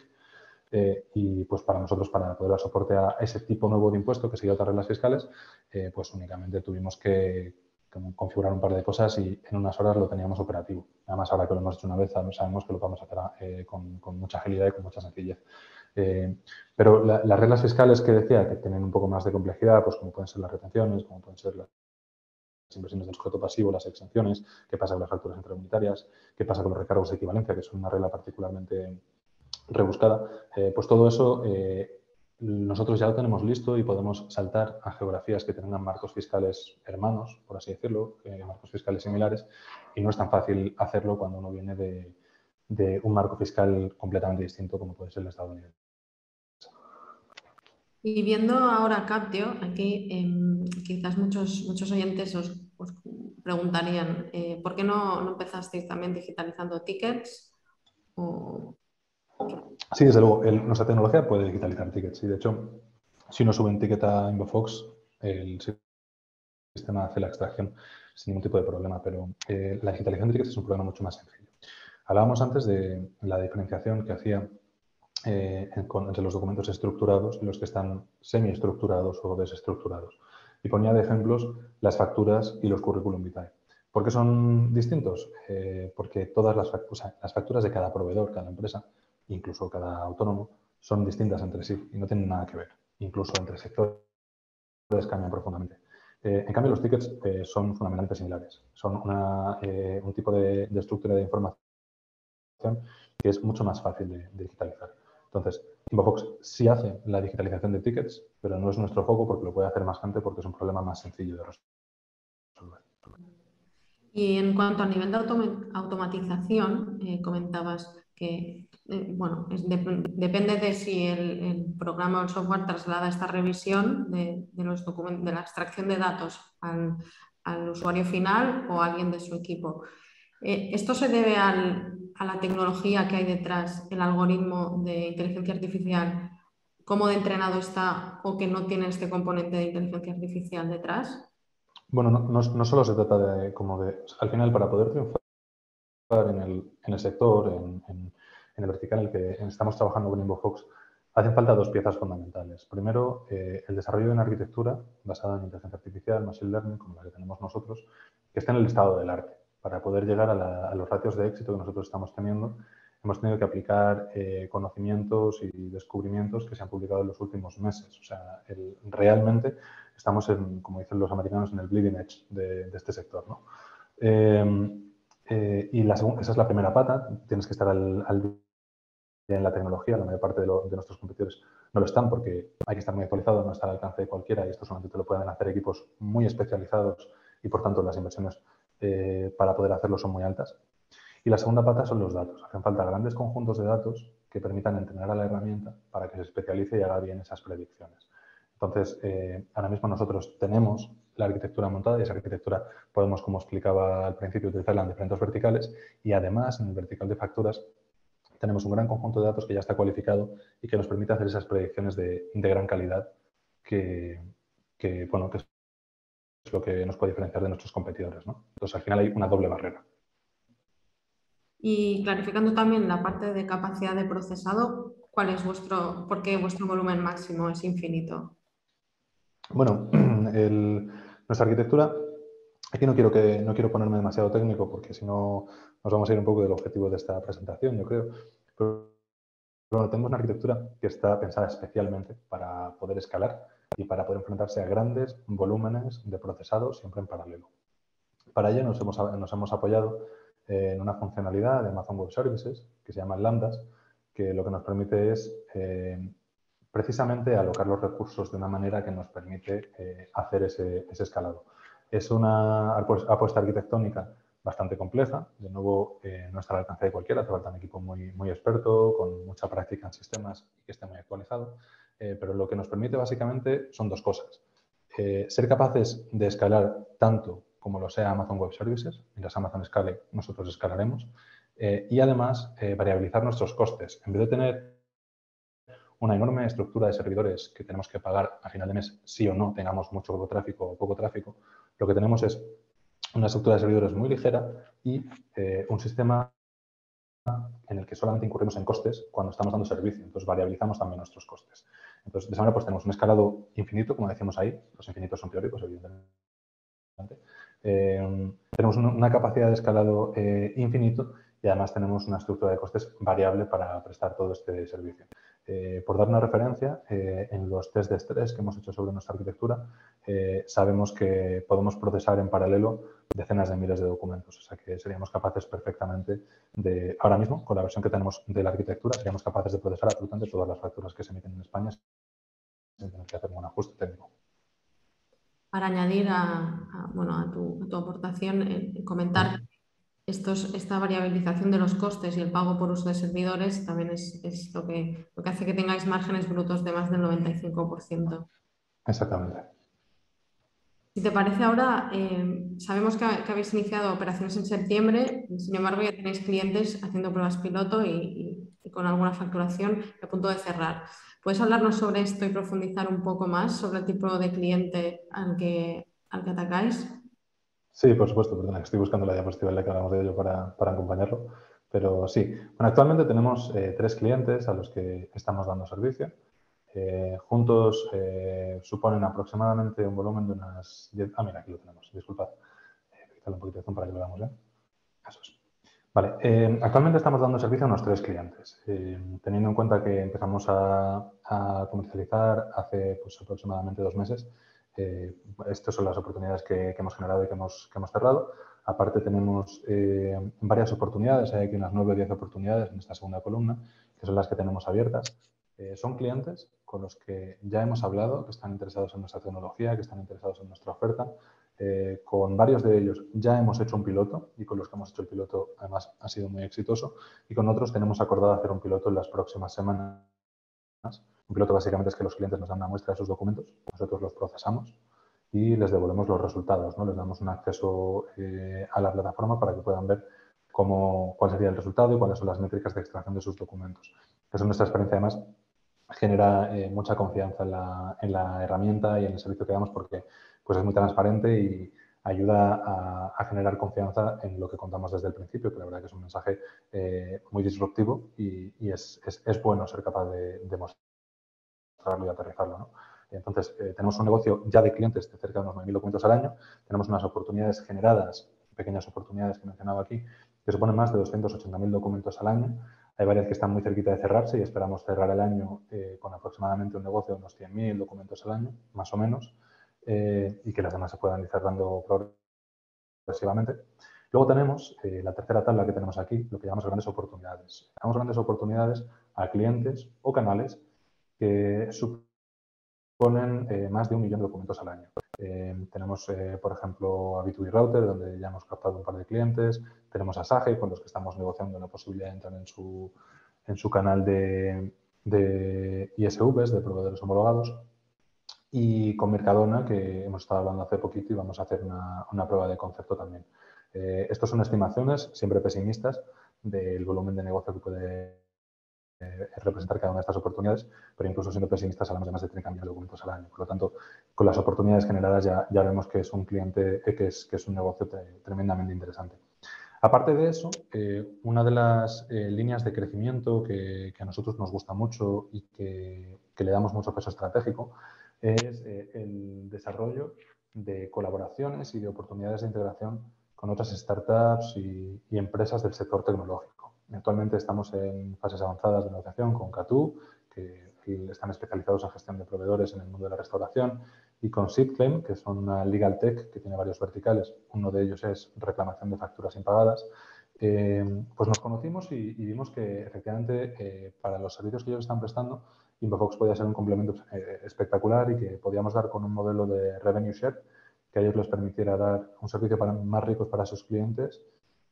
Eh, y pues para nosotros, para poder dar soporte a ese tipo nuevo de impuesto que sigue otras reglas fiscales, eh, pues únicamente tuvimos que, configurar un par de cosas y en unas horas lo teníamos operativo. Además, ahora que lo hemos hecho una vez, sabemos que lo podemos hacer con, con, mucha agilidad y con mucha sencillez. pero las reglas fiscales que decía que tienen un poco más de complejidad, pues como pueden ser las retenciones, como pueden ser las inversiones del sujeto pasivo, las exenciones, qué pasa con las facturas intracomunitarias, qué pasa con los recargos de equivalencia, que son una regla particularmente rebuscada, eh, pues todo eso eh, nosotros ya lo tenemos listo y podemos saltar a geografías que tengan marcos fiscales hermanos, por así decirlo, eh, marcos fiscales similares, y no es tan fácil hacerlo cuando uno viene de, un marco fiscal completamente distinto como puede ser el estadounidense. Y viendo ahora Captio, aquí em, quizás muchos, muchos oyentes os, preguntarían, ¿por qué no, no, empezasteis también digitalizando tickets? Sí, desde luego, nuestra tecnología puede digitalizar tickets. Y de hecho, si uno sube un ticket a Inbofox, el sistema hace la extracción sin ningún tipo de problema, pero eh, la digitalización de tickets es un problema mucho más sencillo. Hablábamos antes de la diferenciación que hacía eh, entre los documentos estructurados y los que están semiestructurados o desestructurados. Y ponía de ejemplos las facturas y los currículum vitae. ¿Por qué son distintos? Eh, porque todas las, las facturas de cada proveedor, cada empresa, incluso cada autónomo, son distintas entre sí y no tienen nada que ver. Incluso entre sectores cambian profundamente. Eh, en cambio, los tickets son fundamentalmente similares. Son un tipo de, estructura de información que es mucho más fácil de digitalizar. Entonces, Inbofox sí hace la digitalización de tickets, pero no es nuestro foco porque lo puede hacer más gente porque es un problema más sencillo de resolver. Y en cuanto a nivel de automatización, eh, comentabas que, eh, bueno, depende de si el, programa o el software traslada esta revisión de, los de la extracción de datos al, usuario final o a alguien de su equipo. Eh, ¿Esto se debe a la tecnología que hay detrás, el algoritmo de inteligencia artificial, cómo de entrenado está o que no tiene este componente de inteligencia artificial detrás? Bueno, no, solo se trata de, como de, al final, para poder triunfar en el, sector, en, el vertical en el que estamos trabajando con InvoFox, hacen falta dos piezas fundamentales. Primero, eh, el desarrollo de una arquitectura basada en inteligencia artificial, machine learning, como la que tenemos nosotros, que esté en el estado del arte. Para poder llegar a, los ratios de éxito que nosotros estamos teniendo, hemos tenido que aplicar eh, conocimientos y descubrimientos que se han publicado en los últimos meses. O sea, realmente estamos, en, como dicen los americanos, en el bleeding edge de, este sector. ¿no? Eh, y la esa es la primera pata, tienes que estar al, al en la tecnología, la mayor parte de, nuestros competidores no lo están porque hay que estar muy actualizado, no está al alcance de cualquiera y esto solamente te lo pueden hacer equipos muy especializados y por tanto las inversiones eh, para poder hacerlo son muy altas. Y la segunda pata son los datos. Hacen falta grandes conjuntos de datos que permitan entrenar a la herramienta para que se especialice y haga bien esas predicciones. Entonces, eh, ahora mismo nosotros tenemos la arquitectura montada y esa arquitectura podemos, como explicaba al principio, utilizarla en diferentes verticales y además en el vertical de facturas tenemos un gran conjunto de datos que ya está cualificado y que nos permite hacer esas predicciones de, gran calidad que, bueno, que es lo que nos puede diferenciar de nuestros competidores. ¿no? Entonces, al final hay una doble barrera. Y clarificando también la parte de capacidad de procesado, ¿cuál es vuestro, por qué vuestro volumen máximo es infinito? Bueno, <clears throat> nuestra arquitectura, aquí no quiero, que, no quiero ponerme demasiado técnico porque si no nos vamos a ir un poco del objetivo de esta presentación, yo creo. Pero, tenemos una arquitectura que está pensada especialmente para poder escalar y para poder enfrentarse a grandes volúmenes de procesado siempre en paralelo. Para ello nos hemos, nos hemos apoyado en una funcionalidad de Amazon Web Services que se llama Lambdas, que lo que nos permite es eh, precisamente alocar los recursos de una manera que nos permite eh, hacer ese, escalado. Es una apuesta arquitectónica bastante compleja. De nuevo, eh, no está al alcance de cualquiera, hace falta un equipo muy, muy experto, con mucha práctica en sistemas y que esté muy actualizado. Eh, pero lo que nos permite básicamente son dos cosas. Eh, ser capaces de escalar tanto como lo sea Amazon Web Services, mientras Amazon escale, nosotros escalaremos, y además variabilizar nuestros costes. En vez de tener una enorme estructura de servidores que tenemos que pagar a final de mes, sí o no, tengamos mucho tráfico o poco tráfico, lo que tenemos es una estructura de servidores muy ligera y eh, un sistema en el que solamente incurrimos en costes cuando estamos dando servicio. Entonces, variabilizamos también nuestros costes. Entonces, de esa manera, pues tenemos un escalado infinito, como decíamos ahí. Los infinitos son teóricos, evidentemente. Eh, tenemos una capacidad de escalado eh, infinito y además tenemos una estructura de costes variable para prestar todo este servicio. Eh, por dar una referencia, eh, en los test de estrés que hemos hecho sobre nuestra arquitectura, eh, sabemos que podemos procesar en paralelo decenas de miles de documentos. O sea que seríamos capaces perfectamente de, ahora mismo, con la versión que tenemos de la arquitectura, seríamos capaces de procesar absolutamente todas las facturas que se emiten en España sin tener que hacer un ajuste técnico. Para añadir a, bueno, a, tu, aportación, comentar esta variabilización de los costes y el pago por uso de servidores también es, lo, que, lo que hace que tengáis márgenes brutos de más del 95%. Exactamente. Si te parece ahora, eh, sabemos que, habéis iniciado operaciones en septiembre, sin embargo ya tenéis clientes haciendo pruebas piloto y, con alguna facturación a punto de cerrar. ¿Puedes hablarnos sobre esto y profundizar un poco más sobre el tipo de cliente al que, al que atacáis? Sí, por supuesto, perdona, estoy buscando la diapositiva en la que hablamos de ello para, acompañarlo. Pero sí, bueno, actualmente tenemos eh, tres clientes a los que estamos dando servicio. Eh, juntos eh, suponen aproximadamente un volumen de unas 10... Ah, mira, aquí lo tenemos, disculpad. Eh, un poquito de para que lo veamos ya. Es. Vale, actualmente estamos dando servicio a unos tres clientes. teniendo en cuenta que empezamos a, a comercializar hace pues, aproximadamente dos meses, eh, estas son las oportunidades que, hemos generado y que hemos, cerrado. Aparte tenemos eh, varias oportunidades, hay aquí unas 9 o 10 oportunidades en esta segunda columna, que son las que tenemos abiertas. Eh, son clientes con los que ya hemos hablado, que están interesados en nuestra tecnología, que están interesados en nuestra oferta. con varios de ellos ya hemos hecho un piloto y con los que hemos hecho el piloto además ha sido muy exitoso y con otros tenemos acordado hacer un piloto en las próximas semanas un piloto básicamente es que los clientes nos dan una muestra de sus documentos, nosotros los procesamos y les devolvemos los resultados, ¿no? Les damos un acceso eh, a la plataforma para que puedan ver cómo, cuál sería el resultado y cuáles son las métricas de extracción de sus documentos. Esa es nuestra experiencia además genera mucha confianza en la, en herramienta y en el servicio que damos porque pues, es muy transparente y ayuda a, generar confianza en lo que contamos desde el principio, que la verdad que es un mensaje muy disruptivo y, es, es, bueno ser capaz de, de mostrarlo y aterrizarlo. ¿no? Entonces, eh, tenemos un negocio ya de clientes de cerca de unos 9.000 documentos al año, tenemos unas oportunidades generadas, pequeñas oportunidades que he mencionado aquí, que suponen más de 280.000 documentos al año. Hay varias que están muy cerquita de cerrarse y esperamos cerrar el año eh, con aproximadamente un negocio de unos 100.000 documentos al año, más o menos, eh, y que las demás se puedan ir cerrando progresivamente. Luego tenemos la tercera tabla que tenemos aquí, lo que llamamos grandes oportunidades. Llamamos grandes oportunidades a clientes o canales que ponen eh, más de un millón de documentos al año. Eh, tenemos, eh, por ejemplo, a B2B Router, donde ya hemos captado un par de clientes. Tenemos a Sage, con los que estamos negociando la posibilidad de entrar en su, en su canal de, de ISVs, de proveedores homologados. Y con Mercadona, que hemos estado hablando hace poquito y vamos a hacer una, una prueba de concepto también. estos son estimaciones, siempre pesimistas, del volumen de negocio que puede eh, representar cada una de estas oportunidades, pero incluso siendo pesimistas hablamos de más de 30 millones de documentos al año. Por lo tanto, con las oportunidades generadas ya, vemos que es un cliente, eh, que, es, un negocio tremendamente interesante. Aparte de eso, eh, una de las líneas de crecimiento que, a nosotros nos gusta mucho y que, le damos mucho peso estratégico es el desarrollo de colaboraciones y de oportunidades de integración con otras startups y empresas del sector tecnológico. Actualmente estamos en fases avanzadas de negociación con Catu, que están especializados en gestión de proveedores en el mundo de la restauración, y con SIPClaim, que es una legal tech que tiene varios verticales. Uno de ellos es reclamación de facturas impagadas. Eh, pues nos conocimos y, vimos que efectivamente eh, para los servicios que ellos están prestando, Infofox podía ser un complemento eh, espectacular y que podíamos dar con un modelo de revenue share que a ellos les permitiera dar un servicio para, más ricos para sus clientes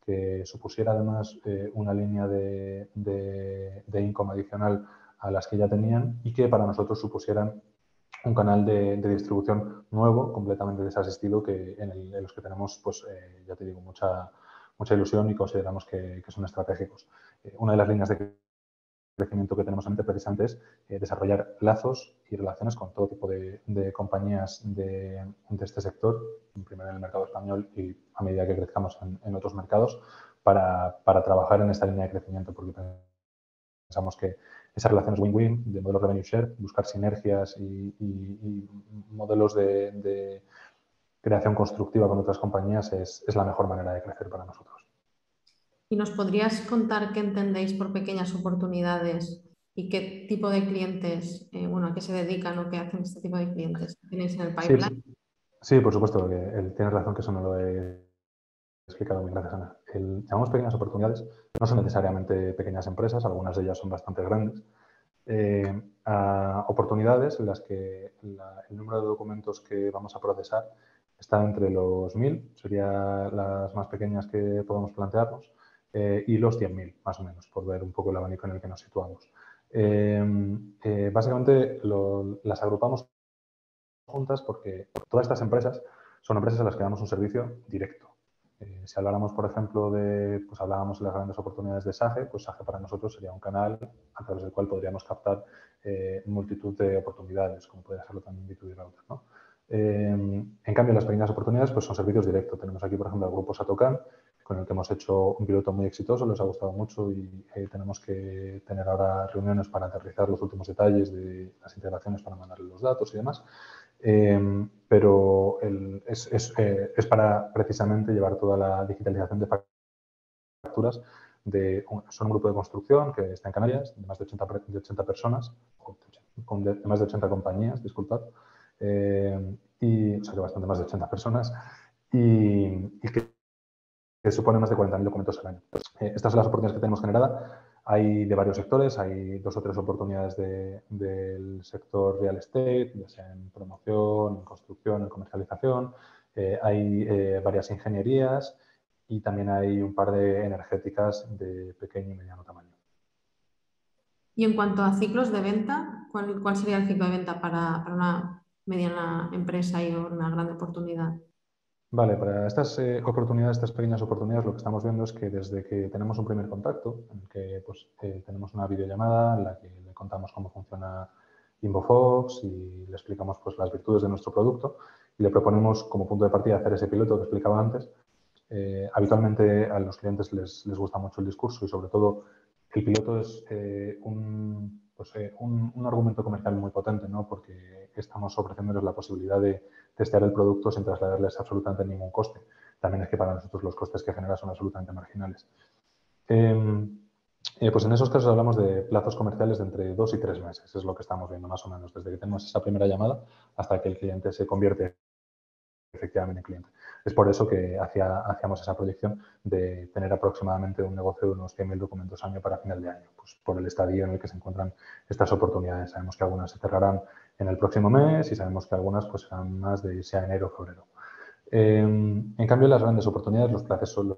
que supusiera además eh, una línea de, de, income adicional a las que ya tenían y que para nosotros supusieran un canal de, distribución nuevo, completamente desasistido, que en, los que tenemos, pues, eh, ya te digo, mucha, mucha ilusión y consideramos que, que son estratégicos. Eh, una de las líneas de crecimiento que tenemos en mente precisamente es eh, desarrollar lazos y relaciones con todo tipo de, compañías de, este sector, primero en el mercado español y a medida que crezcamos en, otros mercados, para, trabajar en esta línea de crecimiento, porque pensamos que esas relaciones win-win de modelo revenue share, buscar sinergias y, modelos de, creación constructiva con otras compañías es la mejor manera de crecer para nosotros. ¿Y nos podrías contar qué entendéis por pequeñas oportunidades y qué tipo de clientes, eh, bueno, a qué se dedican o qué hacen este tipo de clientes tenéis en el pipeline? Sí, por supuesto, que tienes razón que eso no lo he explicado muy gracias, Ana. llamamos pequeñas oportunidades, no son necesariamente pequeñas empresas, algunas de ellas son bastante grandes. Eh, a oportunidades en las que el número de documentos que vamos a procesar está entre los 1.000, serían las más pequeñas que podemos plantearnos, eh, y los 100.000, más o menos, por ver un poco el abanico en el que nos situamos. Eh, eh, básicamente las agrupamos juntas porque todas estas empresas son empresas a las que damos un servicio directo. si habláramos, por ejemplo, de, pues hablábamos de las grandes oportunidades de SAGE, pues SAGE para nosotros sería un canal a través del cual podríamos captar multitud de oportunidades, como puede serlo también B2B Router. ¿no? en cambio, las pequeñas oportunidades pues son servicios directos. Tenemos aquí, por ejemplo, el grupo Satocan, con el que hemos hecho un piloto muy exitoso, les ha gustado mucho y eh, tenemos que tener ahora reuniones para aterrizar los últimos detalles de las integraciones para mandarle los datos y demás. Em, pero es, es, eh, es, para precisamente llevar toda la digitalización de facturas. De, son un grupo de construcción que está en Canarias, de más de 80, de 80 personas, con de, más de 80 compañías, disculpad, em, y, o sea que bastante más de 80 personas, y, y que que supone más de 40.000 documentos al año. Eh, estas son las oportunidades que tenemos generadas. Hay de varios sectores, hay dos o tres oportunidades del sector real estate, ya sea en promoción, en construcción, en comercialización. Eh, hay eh, varias ingenierías y también hay un par de energéticas de pequeño y mediano tamaño. Y en cuanto a ciclos de venta, ¿cuál, sería el ciclo de venta para una mediana empresa y una gran oportunidad? Vale, para estas eh, oportunidades, estas pequeñas oportunidades, lo que estamos viendo es que desde que tenemos un primer contacto, en que pues, eh, tenemos una videollamada en la que le contamos cómo funciona InvoFox y le explicamos pues, las virtudes de nuestro producto y le proponemos como punto de partida hacer ese piloto que explicaba antes, eh, habitualmente a los clientes les, les, gusta mucho el discurso y sobre todo el piloto es un, pues, un, un, argumento comercial muy potente, ¿no? porque estamos ofreciéndoles la posibilidad de testear el producto sin trasladarles absolutamente ningún coste. También es que para nosotros los costes que genera son absolutamente marginales. Em, eh, pues en esos casos hablamos de plazos comerciales de entre dos y tres meses, es lo que estamos viendo más o menos, desde que tenemos esa primera llamada hasta que el cliente se convierte efectivamente en cliente. Es por eso que hacía, hacíamos esa proyección de tener aproximadamente un negocio de unos 100.000 documentos año para final de año, pues por el estadio en el que se encuentran estas oportunidades. Sabemos que algunas se cerrarán en el próximo mes y sabemos que algunas pues, serán más de irse a enero o febrero. Eh, en cambio, las grandes oportunidades, los plazos son,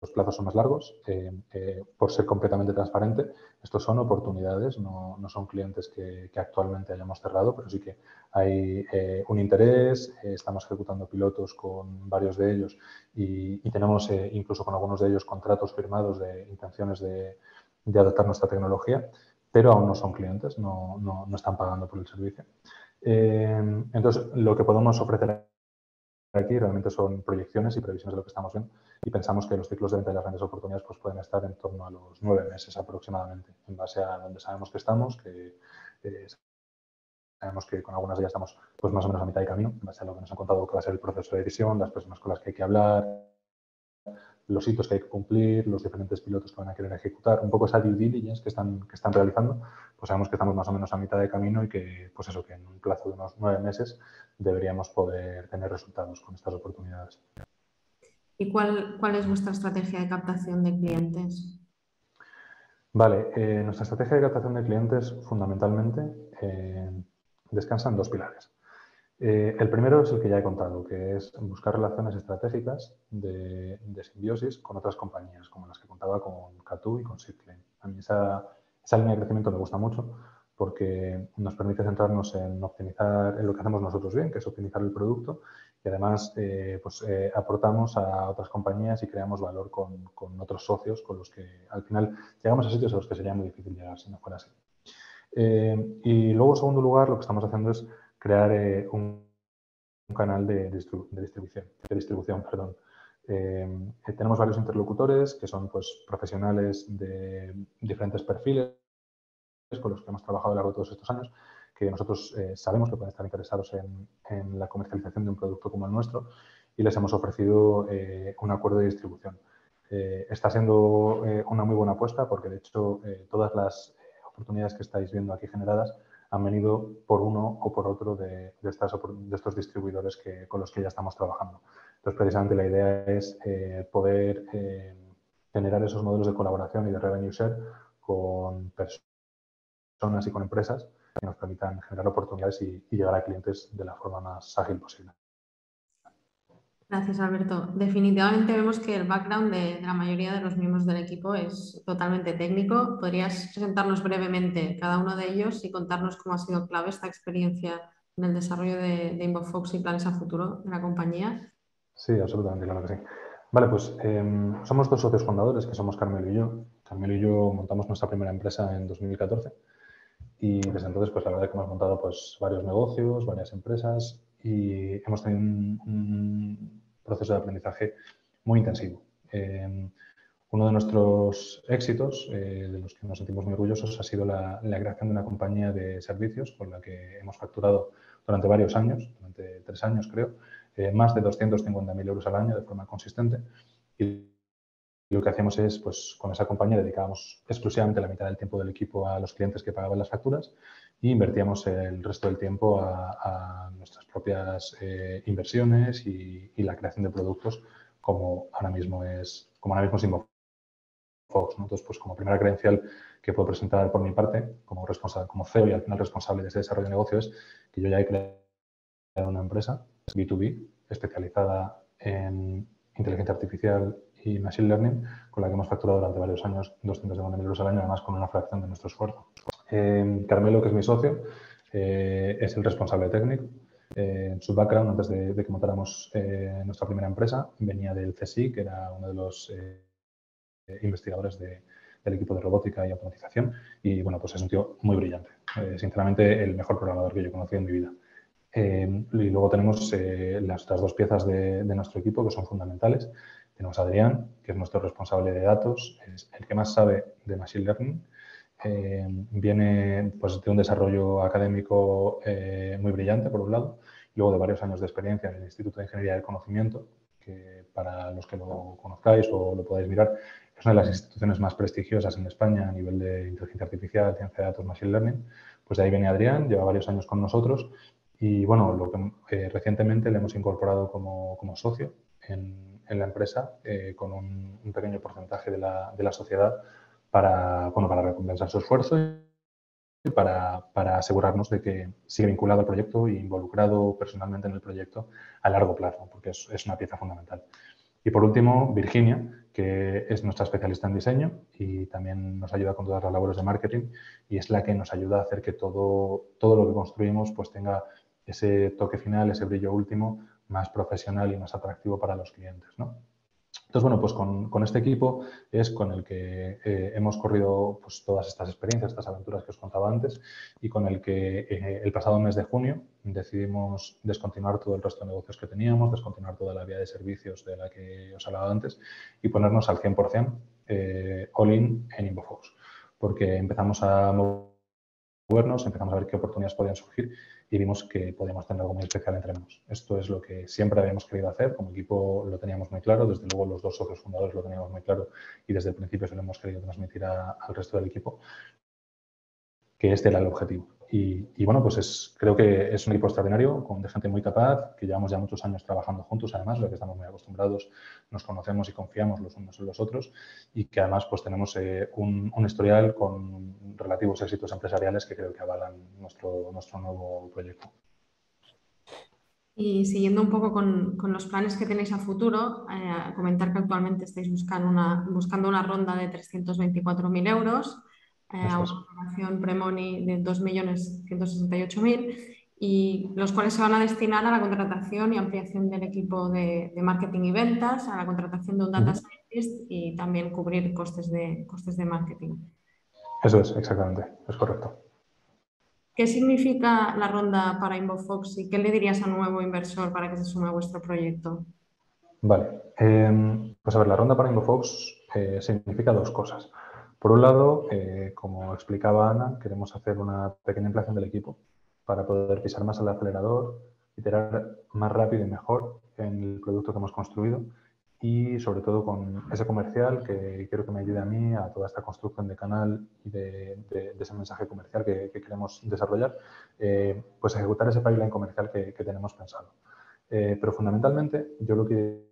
los plazos son más largos. Eh, eh, por ser completamente transparente, estos son oportunidades, no, no son clientes que, actualmente hayamos cerrado, pero sí que hay un interés, estamos ejecutando pilotos con varios de ellos y, tenemos incluso con algunos de ellos contratos firmados de intenciones de, de adaptar nuestra tecnología pero aún no son clientes, no, no, no están pagando por el servicio. Eh, entonces, lo que podemos ofrecer aquí realmente son proyecciones y previsiones de lo que estamos viendo y pensamos que los ciclos de venta de las grandes oportunidades pues, pueden estar en torno a los nueve meses aproximadamente, en base a donde sabemos que estamos, que eh, sabemos que con algunas de ellas estamos pues, más o menos a mitad de camino, en base a lo que nos han contado que va a ser el proceso de decisión, las personas con las que hay que hablar, los hitos que hay que cumplir, los diferentes pilotos que van a querer ejecutar, un poco esa due diligence que están, que están realizando, pues sabemos que estamos más o menos a mitad de camino y que, pues eso, que en un plazo de unos nueve meses deberíamos poder tener resultados con estas oportunidades. ¿Y cuál, cuál es vuestra estrategia de captación de clientes? Vale, eh, nuestra estrategia de captación de clientes fundamentalmente eh, descansa en dos pilares. Eh, el primero es el que ya he contado, que es buscar relaciones estratégicas de, simbiosis con otras compañías, como las que contaba con Catu y con Sitclaim. A mí esa, línea de crecimiento me gusta mucho porque nos permite centrarnos en optimizar en lo que hacemos nosotros bien, que es optimizar el producto, y además eh, pues, eh, aportamos a otras compañías y creamos valor con, con, otros socios con los que al final llegamos a sitios a los que sería muy difícil llegar si no fuera así. y luego, en segundo lugar, lo que estamos haciendo es crear eh, un, canal de, distribución. De distribución perdón. Eh, tenemos varios interlocutores que son pues, profesionales de diferentes perfiles con los que hemos trabajado a lo largo de todos estos años, que nosotros eh, sabemos que pueden estar interesados en, en, la comercialización de un producto como el nuestro y les hemos ofrecido un acuerdo de distribución. está siendo una muy buena apuesta porque, de hecho, todas las oportunidades que estáis viendo aquí generadas han venido por uno o por otro de, estas, de estos distribuidores que, con los que ya estamos trabajando. Entonces, precisamente la idea es eh, poder eh, generar esos modelos de colaboración y de revenue share con personas y con empresas que nos permitan generar oportunidades y llegar a clientes de la forma más ágil posible. Gracias, Alberto. Definitivamente vemos que el background de, la mayoría de los miembros del equipo es totalmente técnico. ¿Podrías presentarnos brevemente cada uno de ellos y contarnos cómo ha sido clave esta experiencia en el desarrollo de, de InvoFox y planes a futuro de la compañía? Sí, absolutamente, claro que sí. Vale, pues em, somos dos socios fundadores, que somos Carmelo y yo. Carmelo y yo montamos nuestra primera empresa en 2014 y desde entonces, pues la verdad es que hemos montado pues, varios negocios, varias empresas y hemos tenido un, proceso de aprendizaje muy intensivo. Eh, uno de nuestros éxitos, eh, de los que nos sentimos muy orgullosos, ha sido la, creación de una compañía de servicios con la que hemos facturado durante varios años, durante tres años creo, eh, más de 250.000 euros al año de forma consistente. Y lo que hacemos es, pues con esa compañía dedicábamos exclusivamente la mitad del tiempo del equipo a los clientes que pagaban las facturas y invertíamos el resto del tiempo a, nuestras propias eh, inversiones y, la creación de productos como ahora mismo es, como ahora mismo es Fox. Entonces, pues como primera credencial que puedo presentar por mi parte, como, responsable, como CEO y al final responsable de ese desarrollo de negocio, es que yo ya he creado una empresa, B2B, especializada en inteligencia artificial y Machine Learning, con la que hemos facturado durante varios años 250.000 euros al año, además con una fracción de nuestro esfuerzo. Eh, Carmelo, que es mi socio, eh, es el responsable técnico Eh, su background, antes de, que montáramos eh, nuestra primera empresa, venía del CSI, que era uno de los eh, investigadores del equipo de robótica y automatización. Y bueno, pues es un tío muy brillante. sinceramente, el mejor programador que yo he conocido en mi vida. y luego tenemos las otras dos piezas de, de, nuestro equipo que son fundamentales. Tenemos a Adrián, que es nuestro responsable de datos, es el que más sabe de Machine Learning eh, viene pues, de un desarrollo académico eh, muy brillante, por un lado, y luego de varios años de experiencia en el Instituto de Ingeniería del Conocimiento, que para los que lo conozcáis o lo podáis mirar, es una de las instituciones más prestigiosas en España a nivel de inteligencia artificial, ciencia de datos, machine learning. Pues de ahí viene Adrián, lleva varios años con nosotros y bueno, lo que eh, recientemente le hemos incorporado como, como socio en, en, la empresa con un, un, pequeño porcentaje de la, de la sociedad para, bueno, para recompensar su esfuerzo y para, para, asegurarnos de que sigue vinculado al proyecto e involucrado personalmente en el proyecto a largo plazo, porque es, es, una pieza fundamental. Y por último, Virginia, que es nuestra especialista en diseño y también nos ayuda con todas las labores de marketing y es la que nos ayuda a hacer que todo, todo lo que construimos pues tenga ese toque final, ese brillo último más profesional y más atractivo para los clientes. ¿no? Entonces, bueno, pues con, este equipo es con el que eh, hemos corrido pues, todas estas experiencias, estas aventuras que os contaba antes y con el que eh, el pasado mes de junio decidimos descontinuar todo el resto de negocios que teníamos, descontinuar toda la vía de servicios de la que os hablaba antes y ponernos al 100% eh, all-in en InfoFox, porque empezamos a empezamos a ver qué oportunidades podían surgir y vimos que podíamos tener algo muy especial entre manos. Esto es lo que siempre habíamos querido hacer, como equipo lo teníamos muy claro, desde luego los dos socios fundadores lo teníamos muy claro y desde el principio se lo hemos querido transmitir al resto del equipo, que este era el objetivo. Y, bueno, pues es, creo que es un equipo extraordinario, con de gente muy capaz, que llevamos ya muchos años trabajando juntos, además, lo que estamos muy acostumbrados, nos conocemos y confiamos los unos en los otros, y que además pues tenemos eh, un, historial con relativos éxitos empresariales que creo que avalan nuestro, nuestro nuevo proyecto. Y siguiendo un poco con, con, los planes que tenéis a futuro, eh, comentar que actualmente estáis buscando una, buscando una ronda de 324.000 euros eh, a una valoración pre-money de 2.168.000 y los cuales se van a destinar a la contratación y ampliación del equipo de, marketing y ventas, a la contratación de un data scientist y también cubrir costes de, costes de marketing. Eso es, exactamente, es correcto. ¿Qué significa la ronda para Inbofox y qué le dirías a un nuevo inversor para que se sume a vuestro proyecto? Vale, em, pues a ver, la ronda para Inbofox eh, significa dos cosas. Por un lado, eh, como explicaba Ana, queremos hacer una pequeña inflación del equipo para poder pisar más el acelerador, iterar más rápido y mejor en el producto que hemos construido y sobre todo con ese comercial que quiero que me ayude a mí a toda esta construcción de canal y de, ese mensaje comercial que, queremos desarrollar, eh, pues ejecutar ese pipeline comercial que, tenemos pensado. Eh, pero fundamentalmente yo lo que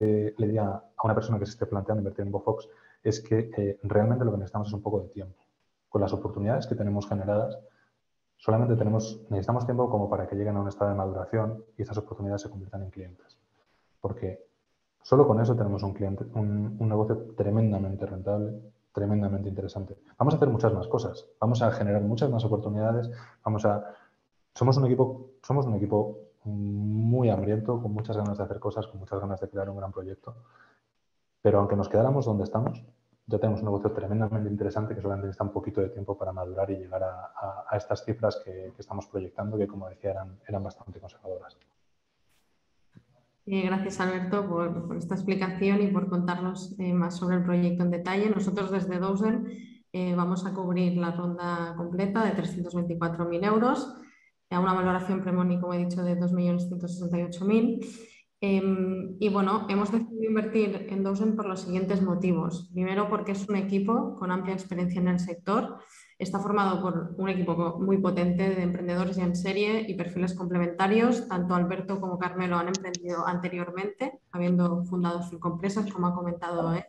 le diría a una persona que se esté planteando invertir en InfoFox es que eh, realmente lo que necesitamos es un poco de tiempo. Con las oportunidades que tenemos generadas, solamente tenemos, necesitamos tiempo como para que lleguen a un estado de maduración y esas oportunidades se conviertan en clientes. Porque solo con eso tenemos un, cliente, un, negocio tremendamente rentable, tremendamente interesante. Vamos a hacer muchas más cosas, vamos a generar muchas más oportunidades, vamos a... Somos un equipo, somos un equipo muy hambriento, con muchas ganas de hacer cosas, con muchas ganas de crear un gran proyecto. Pero aunque nos quedáramos donde estamos, ya tenemos un negocio tremendamente interesante que solamente necesita un poquito de tiempo para madurar y llegar a, estas cifras que, estamos proyectando, que como decía eran, bastante conservadoras. Eh, gracias Alberto por, esta explicación y por contarnos eh, más sobre el proyecto en detalle. Nosotros desde Dozen eh, vamos a cubrir la ronda completa de 324.000 euros a una valoración premoni, como he dicho, de 2.168.000 Em, y bueno, hemos decidido invertir en Dozen por los siguientes motivos. Primero, porque es un equipo con amplia experiencia en el sector. Está formado por un equipo muy potente de emprendedores ya en serie y perfiles complementarios. Tanto Alberto como Carmelo han emprendido anteriormente, habiendo fundado cinco empresas, como ha comentado él.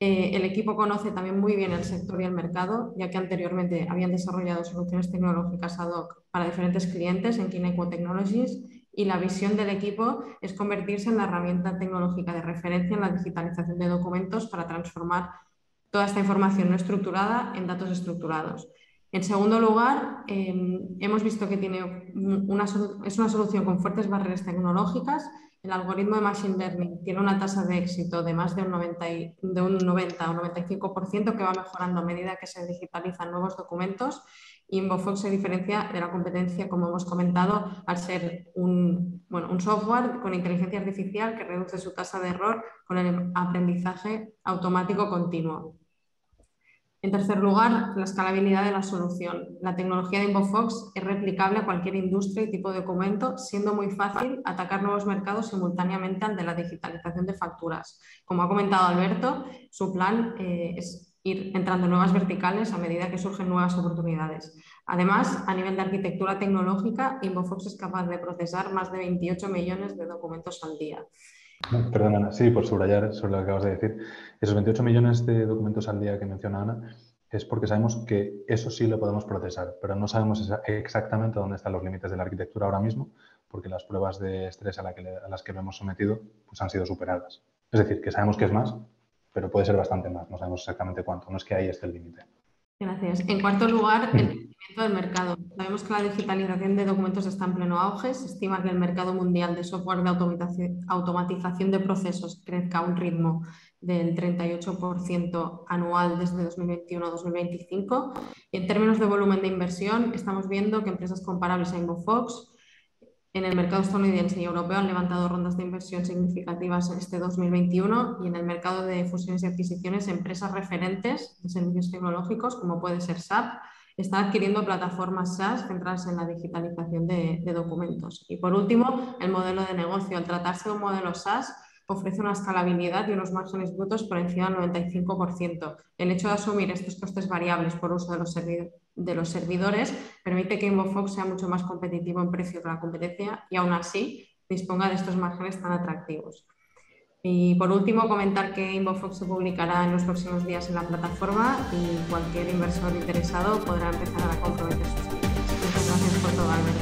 Eh, el equipo conoce también muy bien el sector y el mercado, ya que anteriormente habían desarrollado soluciones tecnológicas ad hoc para diferentes clientes en Kineco Technologies y la visión del equipo es convertirse en la herramienta tecnológica de referencia en la digitalización de documentos para transformar toda esta información no estructurada en datos estructurados. En segundo lugar, em, hemos visto que tiene una, es una solución con fuertes barreras tecnológicas. El algoritmo de Machine Learning tiene una tasa de éxito de más de un 90, de un 90 o 95% que va mejorando a medida que se digitalizan nuevos documentos. Inbofox se diferencia de la competencia, como hemos comentado, al ser un, software con inteligencia artificial que reduce su tasa de error con el aprendizaje automático continuo. En tercer lugar, la escalabilidad de la solución. La tecnología de InfoFox es replicable a cualquier industria y tipo de documento, siendo muy fácil atacar nuevos mercados simultáneamente al de la digitalización de facturas. Como ha comentado Alberto, su plan eh, es ir entrando en nuevas verticales a medida que surgen nuevas oportunidades. Además, a nivel de arquitectura tecnológica, InfoFox es capaz de procesar más de 28 millones de documentos al día. Perdón, Ana, sí, por subrayar sobre lo que acabas de decir. Esos 28 millones de documentos al día que menciona Ana es porque sabemos que eso sí lo podemos procesar, pero no sabemos exactamente dónde están los límites de la arquitectura ahora mismo, porque las pruebas de estrés a, las que lo hemos sometido pues han sido superadas. Es decir, que sabemos que es más, pero puede ser bastante más, no sabemos exactamente cuánto, no es que ahí esté el límite. Gracias. En cuarto lugar, el crecimiento del mercado. Sabemos que la digitalización de documentos está en pleno auge. Se estima que el mercado mundial de software de automatización de procesos crezca a un ritmo del 38% anual desde 2021 a 2025. Y en términos de volumen de inversión, estamos viendo que empresas comparables a InfoFox en el mercado estadounidense y europeo han levantado rondas de inversión significativas este 2021 y en el mercado de fusiones y adquisiciones, empresas referentes de servicios tecnológicos, como puede ser SAP, están adquiriendo plataformas SaaS centradas en la digitalización de, de documentos. Y por último, el modelo de negocio. Al tratarse de un modelo SaaS, ofrece una escalabilidad y unos márgenes brutos por encima del 95%. El hecho de asumir estos costes variables por uso de los, de los servidores permite que InvoFox sea mucho más competitivo en precio que la competencia y aún así disponga de estos márgenes tan atractivos. Y por último, comentar que InvoFox se publicará en los próximos días en la plataforma y cualquier inversor interesado podrá empezar a comprometer sus Muchas gracias por